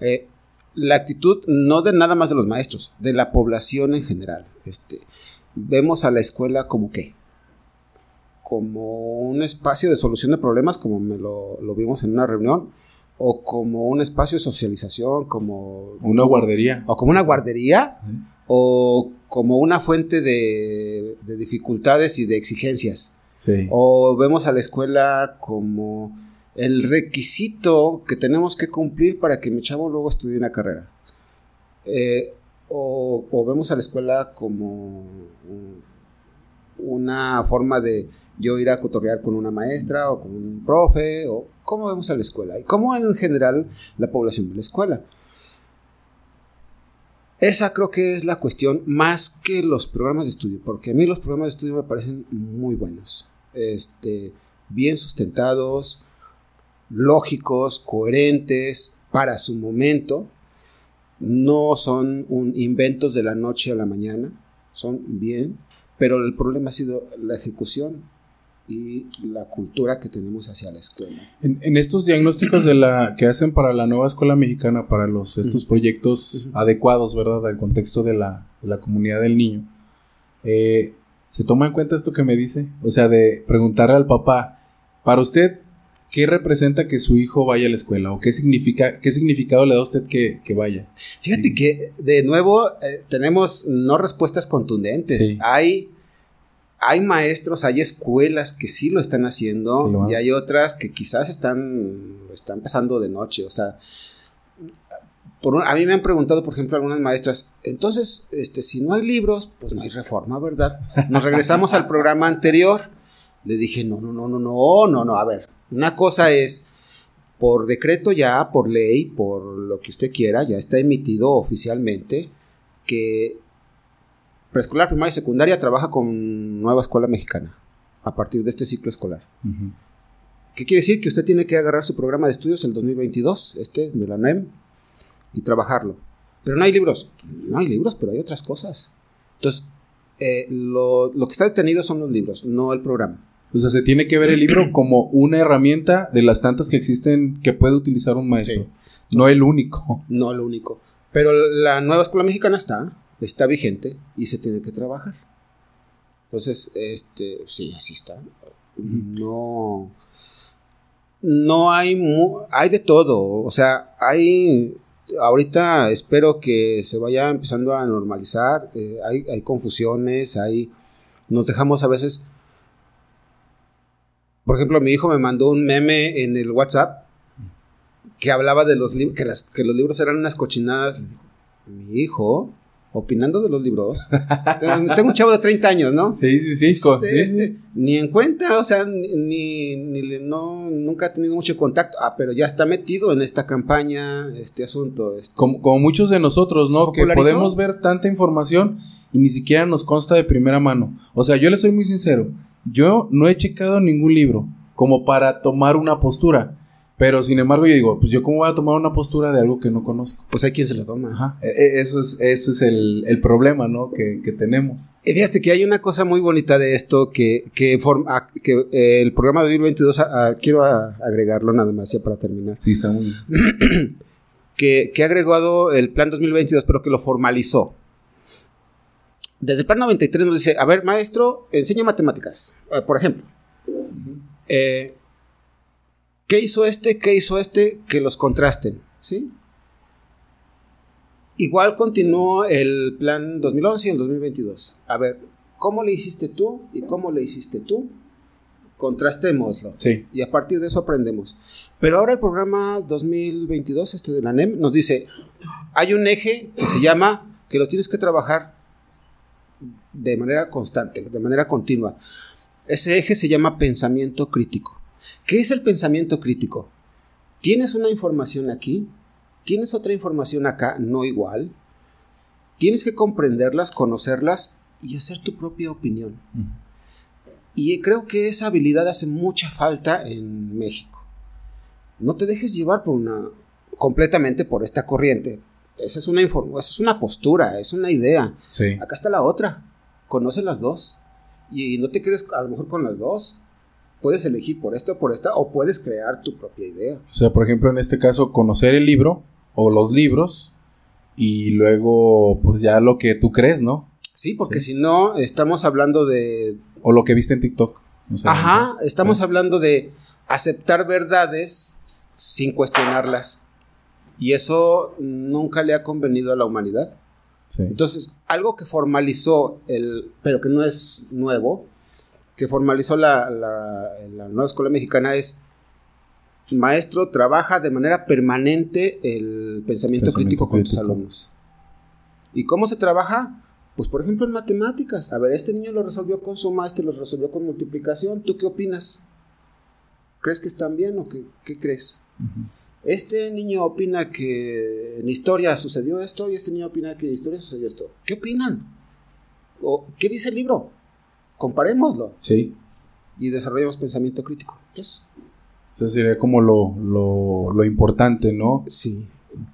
Eh, la actitud no de nada más de los maestros, de la población en general. Este, vemos a la escuela como qué? Como un espacio de solución de problemas, como me lo, lo vimos en una reunión, o como un espacio de socialización, como Una guardería. o como una guardería, o como una fuente de, de dificultades y de exigencias. Sí. O vemos a la escuela como el requisito que tenemos que cumplir para que mi chavo luego estudie una carrera. Eh, o, o vemos a la escuela como una forma de yo ir a cotorrear con una maestra o con un profe, o cómo vemos a la escuela y cómo en general la población ve la escuela. Esa creo que es la cuestión más que los programas de estudio, porque a mí los programas de estudio me parecen muy buenos, este, bien sustentados, lógicos, coherentes para su momento, no son inventos de la noche a la mañana, son bien, pero el problema ha sido la ejecución y la cultura que tenemos hacia la escuela. En, en estos diagnósticos de la que hacen para la nueva escuela mexicana, para los estos proyectos adecuados, ¿verdad? Al contexto de la, de la comunidad del niño, eh, ¿se toma en cuenta esto que me dice? O sea, de preguntarle al papá, para usted, ¿qué representa que su hijo vaya a la escuela? ¿O qué, significa, qué significado le da a usted que, que vaya? Fíjate que, de nuevo, eh, tenemos no respuestas contundentes. Sí. Hay, hay maestros, hay escuelas que sí lo están haciendo lo y hay otras que quizás están, están pasando de noche. O sea, por un- a mí me han preguntado, por ejemplo, algunas maestras, entonces, este, si no hay libros, pues no hay reforma, ¿verdad? Nos regresamos al programa anterior. Le dije, no, no, no, no, no, no, no, a ver, una cosa es, por decreto ya, por ley, por lo que usted quiera, ya está emitido oficialmente que preescolar, primaria y secundaria trabaja con nueva escuela mexicana a partir de este ciclo escolar. ¿Qué quiere decir? Que usted tiene que agarrar su programa de estudios el 2022, este de la NEM, y trabajarlo. Pero no hay libros. No hay libros, pero hay otras cosas. Entonces, eh, lo, lo que está detenido son los libros, no el programa. O sea, se tiene que ver el libro [clears throat] como una herramienta de las tantas que existen que puede utilizar un maestro. Sí. No el único. No lo único. Pero la nueva escuela mexicana está, está vigente y se tiene que trabajar. Entonces, este, sí, así está. No, no hay, mu- hay de todo. O sea, hay, ahorita espero que se vaya empezando a normalizar. eh, hay, hay confusiones, hay, nos dejamos a veces. Por ejemplo, mi hijo me mandó un meme en el WhatsApp que hablaba de los libros, que, las- que los libros eran unas cochinadas. Mi hijo, opinando de los libros. [laughs] tengo, tengo un chavo de 30 años, ¿no? Sí, sí, sí. Con- este- este, ni en cuenta, o sea, ni, ni, no, nunca ha tenido mucho contacto. Ah, pero ya está metido en esta campaña, este asunto. este. Como, como muchos de nosotros, ¿no? ¿Se Que podemos ver tanta información y ni siquiera nos consta de primera mano. O sea, yo le soy muy sincero. Yo no he checado ningún libro como para tomar una postura. Pero sin embargo, yo digo, pues yo cómo voy a tomar una postura de algo que no conozco. Pues hay quien se la toma. Ajá. E- e- Eso es, eso es el, el problema, ¿no? Que, que tenemos. Y fíjate que hay una cosa muy bonita de esto que, que, forma, que eh, el programa de 2022, ah, ah, quiero agregarlo nada más ya para terminar. Sí, está muy bien. [clears throat] que, que ha agregado el plan 2022, pero que lo formalizó. Desde el plan 93 nos dice, a ver, maestro, enseña matemáticas. Eh, por ejemplo, eh, ¿qué hizo este? ¿Qué hizo este? Que los contrasten, ¿sí? Igual continuó el plan 2011 y el 2022. A ver, ¿cómo le hiciste tú y cómo le hiciste tú? Contrastémoslo. Sí. Y a partir de eso aprendemos. Pero ahora el programa 2022, este de la NEM, nos dice, hay un eje que se llama, que lo tienes que trabajar de manera constante, de manera continua. Ese eje se llama pensamiento crítico. ¿Qué es el pensamiento crítico? Tienes una información aquí, tienes otra información acá, no igual. Tienes que comprenderlas, conocerlas y hacer tu propia opinión. Y creo que esa habilidad hace mucha falta en México. No te dejes llevar por una completamente por esta corriente. Esa es una esa es una postura, es una idea. Sí. Acá está la otra. Conoce las dos. Y no te quedes a lo mejor con las dos. Puedes elegir por esta o por esta, o puedes crear tu propia idea. O sea, por ejemplo, en este caso, conocer el libro o los libros y luego, pues ya lo que tú crees, ¿no? Sí, porque Sí. si no, estamos hablando de. O lo que viste en TikTok. Ajá, estamos Ah. hablando de aceptar verdades sin cuestionarlas. Y eso nunca le ha convenido a la humanidad. Sí. Entonces, algo que formalizó el, pero que no es nuevo, que formalizó la, la- la nueva escuela mexicana es, maestro, trabaja de manera permanente el pensamiento, Pensamiento crítico con tus alumnos. ¿Y cómo se trabaja? Pues, por ejemplo, en matemáticas. A ver, este niño lo resolvió con suma, este lo resolvió con multiplicación. ¿Tú qué opinas? ¿Crees que están bien o qué, qué crees? Este niño opina que en historia sucedió esto y este niño opina que en historia sucedió esto. ¿Qué opinan? ¿O qué dice el libro? Comparémoslo Sí. y desarrollemos pensamiento crítico. Eso. Eso sería como lo, lo, lo importante, ¿no? Sí.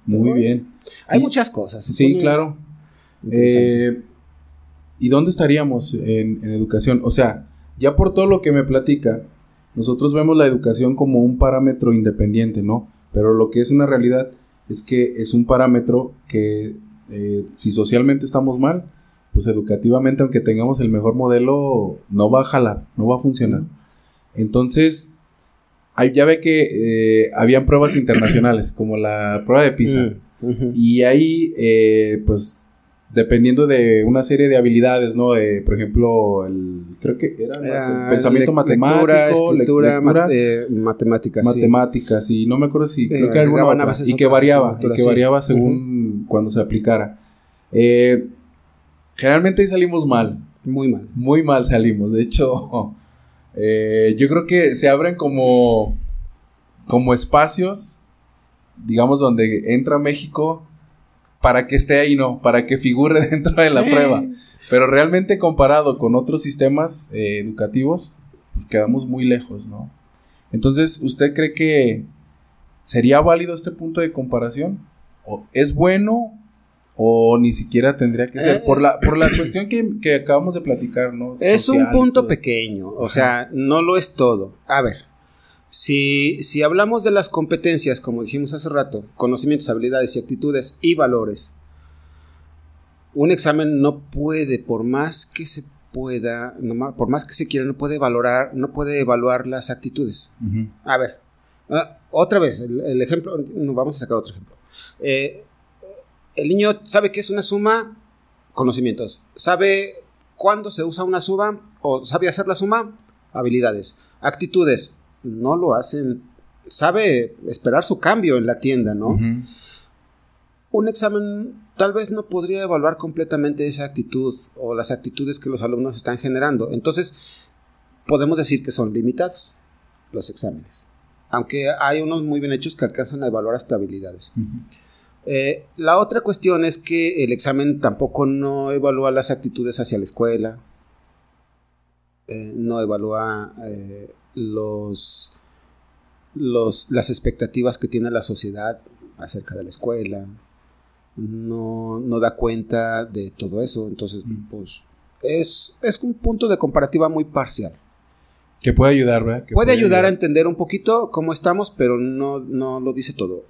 Muy bien. Hay Y- muchas cosas. Sí, claro. Eh, ¿Y dónde estaríamos en, en educación? O sea, ya por todo lo que me platica, nosotros vemos la educación como un parámetro independiente, ¿no? Pero lo que es una realidad es que es un parámetro que eh, si socialmente estamos mal, pues educativamente, aunque tengamos el mejor modelo, no va a jalar, no va a funcionar. Entonces, Ay, ya ve que eh, habían pruebas internacionales, como la prueba de PISA. Mm. Y ahí, eh, pues, dependiendo de una serie de habilidades, ¿no? De, por ejemplo, el, creo que era Era pensamiento matemático, lectura, escritura, lectura, eh, matemáticas. sí. matemáticas, y no me acuerdo si, creo Eh, que alguna agregaban a otra, y que variaba, y que sí. variaba según cuando se aplicara. Eh, generalmente ahí salimos mal, Muy mal. muy mal salimos. De hecho, [laughs] eh, yo creo que se abren como, como espacios, digamos, donde entra México para que esté ahí, no, para que figure [laughs] dentro de la prueba. Pero realmente comparado con otros sistemas eh, educativos, pues quedamos muy lejos, ¿no? Entonces, ¿usted cree que sería válido este punto de comparación? ¿O ¿Es bueno o ni siquiera tendría que ser? Eh, por, la, por la cuestión que, que acabamos de platicar, ¿no? Es un Social punto pequeño, o sea, no lo es todo. A ver, si, si hablamos de las competencias, como dijimos hace rato, conocimientos, habilidades y actitudes y valores, un examen no puede, por más que se pueda, no por más que se quiera, no puede valorar, no puede evaluar las actitudes. A ver, ah, otra vez, el, el ejemplo, no, vamos a sacar otro ejemplo. Eh, el niño sabe que es una suma, conocimientos. Sabe cuándo se usa una suma o sabe hacer la suma, habilidades. Actitudes, no lo hacen. Sabe esperar su cambio en la tienda, ¿no? Un examen tal vez no podría evaluar completamente esa actitud o las actitudes que los alumnos están generando. Entonces, podemos decir que son limitados los exámenes. Aunque hay unos muy bien hechos que alcanzan a evaluar hasta habilidades. Eh, la otra cuestión es que el examen tampoco no evalúa las actitudes hacia la escuela, eh, no evalúa eh, los, los, las expectativas que tiene la sociedad acerca de la escuela, no, no da cuenta de todo eso, entonces Mm. pues es, es un punto de comparativa muy parcial. Que puede ayudar, ¿verdad? Que Puede ayudar a entender un poquito cómo estamos, pero no, no lo dice todo.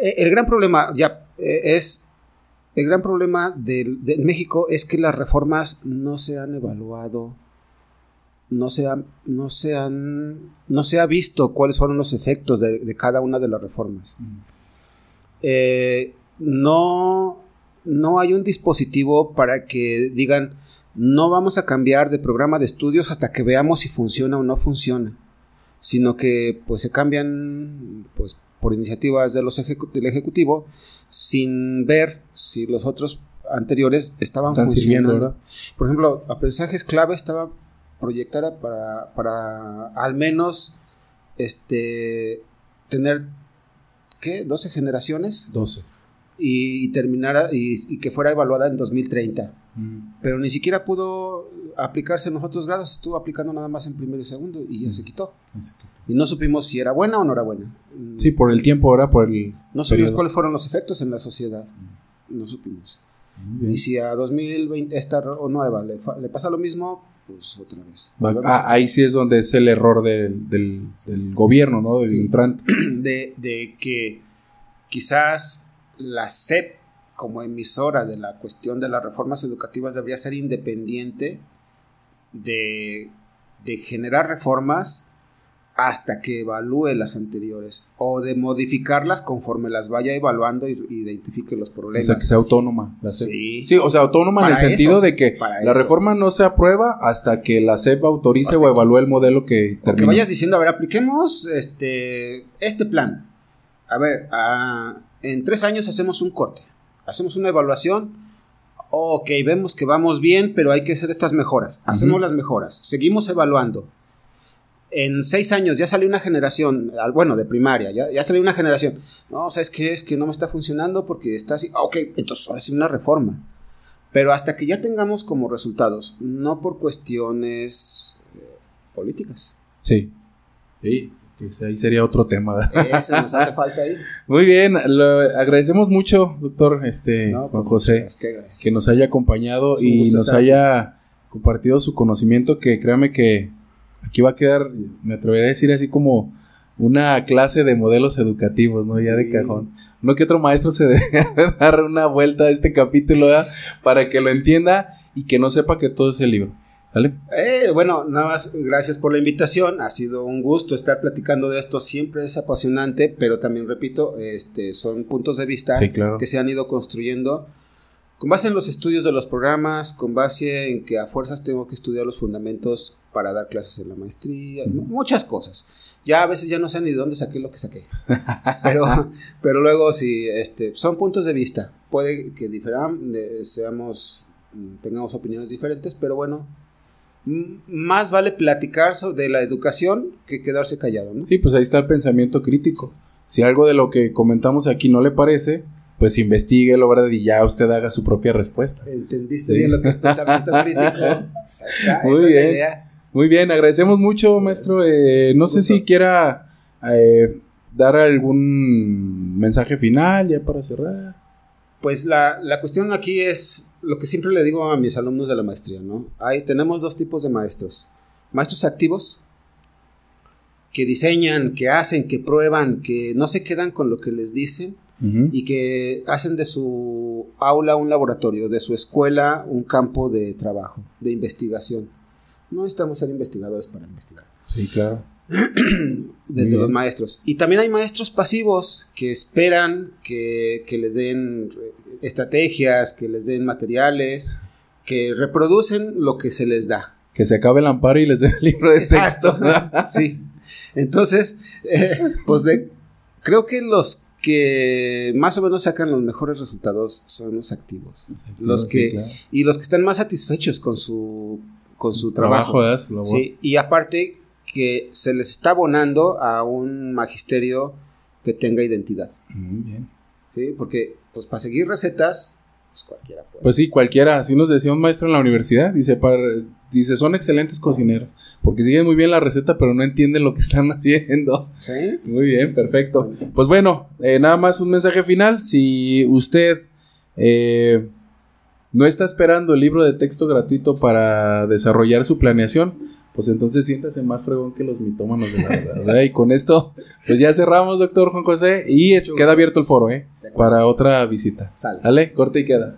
Eh, el gran problema ya eh, es el gran problema del- de, México es que las reformas no se han evaluado, no se han, no se han, no se ha visto cuáles fueron los efectos de, de cada una de las reformas. Ujú. Eh, no, no hay un dispositivo para que digan no vamos a cambiar de programa de estudios hasta que veamos si funciona o no funciona, sino que pues se cambian pues por iniciativas de los ejecu- del ejecutivo sin ver si los otros anteriores estaban Están funcionando. Por ejemplo, aprendizajes clave estaba proyectada para, para al menos este tener ¿qué? 12 generaciones 12. y, terminara y, y que fuera evaluada en 2030. Ujú. Pero ni siquiera pudo aplicarse en los otros grados, estuvo aplicando nada más en primero y segundo y ya se quitó. Y no supimos si era buena o no era buena. Sí, por el tiempo, ¿verdad? Por el. no supimos periodo. cuáles fueron los efectos en la sociedad. No supimos. Y si a 2020 esta o nueva le, le pasa lo mismo, pues otra vez. Ah, ahí sí es donde es el error del, del, del gobierno, ¿no? Del Sí. entrante. [clears throat] de, de que quizás la SEP como emisora de la cuestión de las reformas educativas debería ser independiente de, de generar reformas hasta que evalúe las anteriores o de modificarlas conforme las vaya evaluando y y identifique los O problemas. sea, que sea autónoma. la. Sí. Sí, o sea, autónoma en el sentido de que la eso. reforma no se aprueba hasta que la SEP autorice Hasta o evalúe el modelo que O que termine. vayas diciendo, a ver, apliquemos este, este plan. A ver, en tres años hacemos un corte, hacemos una evaluación. Ok, vemos que vamos bien, pero hay que hacer estas mejoras. Hacemos las mejoras, seguimos evaluando. En seis años ya salió una generación, bueno, de primaria, ya, ya salió una generación. No, ¿sabes qué? Es que no me está funcionando porque está así. Ah, Ok, entonces ahora sí una reforma. Pero hasta que ya tengamos como resultados, no por cuestiones eh, políticas. Sí. Sí, que ese ahí sería otro tema. Ese nos hace [laughs] falta ahí. Muy bien, lo agradecemos mucho, doctor este, No, Juan pues, José, que nos haya acompañado y nos aquí. haya compartido su conocimiento, que créame que aquí va a quedar, me atrevería a decir así como una clase de modelos educativos, ¿no? Ya de cajón. No que otro maestro se [laughs] debe dar una vuelta a este capítulo ¿verdad? para que lo entienda y que no sepa que todo es el libro. Dale. Eh, bueno, nada más gracias por la invitación. Ha sido un gusto estar platicando de esto. Siempre es apasionante, pero también repito, este, son puntos de vista Sí, claro. que se han ido construyendo con base en los estudios de los programas, con base en que a fuerzas tengo que estudiar los fundamentos para dar clases en la maestría, mu- muchas cosas. Ya a veces ya no sé ni de dónde saqué lo que saqué. [laughs] Pero, pero luego sí, este, son puntos de vista. Puede que diferan, seamos, tengamos opiniones diferentes, pero bueno, más vale platicar sobre la educación que quedarse callado, ¿no? Sí, pues ahí está el pensamiento crítico. Si algo de lo que comentamos aquí no le parece, pues investigue, ¿verdad? Y ya usted haga su propia respuesta. ¿Entendiste Sí. bien lo que es pensamiento crítico? [laughs] Pues ahí está, Muy esa es la bien. idea. Muy bien, agradecemos mucho, maestro. Eh, no sé si quiera eh, dar algún mensaje final ya para cerrar. Pues la, la cuestión aquí es lo que siempre le digo a mis alumnos de la maestría, ¿no? Hay, tenemos dos tipos de maestros. Maestros activos, que diseñan, que hacen, que prueban, que no se quedan con lo que les dicen y que hacen de su aula un laboratorio, de su escuela un campo de trabajo, de investigación. No necesitamos ser investigadores para investigar Sí, claro. [clears throat] desde los maestros. Y también hay maestros pasivos que esperan que, que les den estrategias, que les den materiales, que reproducen lo que se les da. Que se acabe el amparo y les dé el libro de texto. [laughs] sí. Entonces, eh, pues de, creo que los que más o menos sacan los mejores resultados son los activos. Los Sí, que, claro. Y los que están más satisfechos con su, con su trabajo. labor. Sí, y aparte que se les está abonando a un magisterio que tenga identidad, Muy bien. ¿sí? Porque, pues, para seguir recetas, pues cualquiera puede. Pues sí, cualquiera. Así nos decía un maestro en la universidad. Dice, para, dice, son excelentes cocineros. Porque siguen muy bien la receta, pero no entienden lo que están [laughs] haciendo. ¿Sí? Muy bien, perfecto. Pues bueno, eh, nada más un mensaje final. Si usted eh, no está esperando el libro de texto gratuito para desarrollar su planeación, pues entonces siéntase más fregón que los mitómanos de la verdad. ¿verdad? Y con esto, pues ya cerramos, doctor Juan José, y es- queda abierto el foro, ¿eh? Para otra visita. Sale. Dale, corte y queda.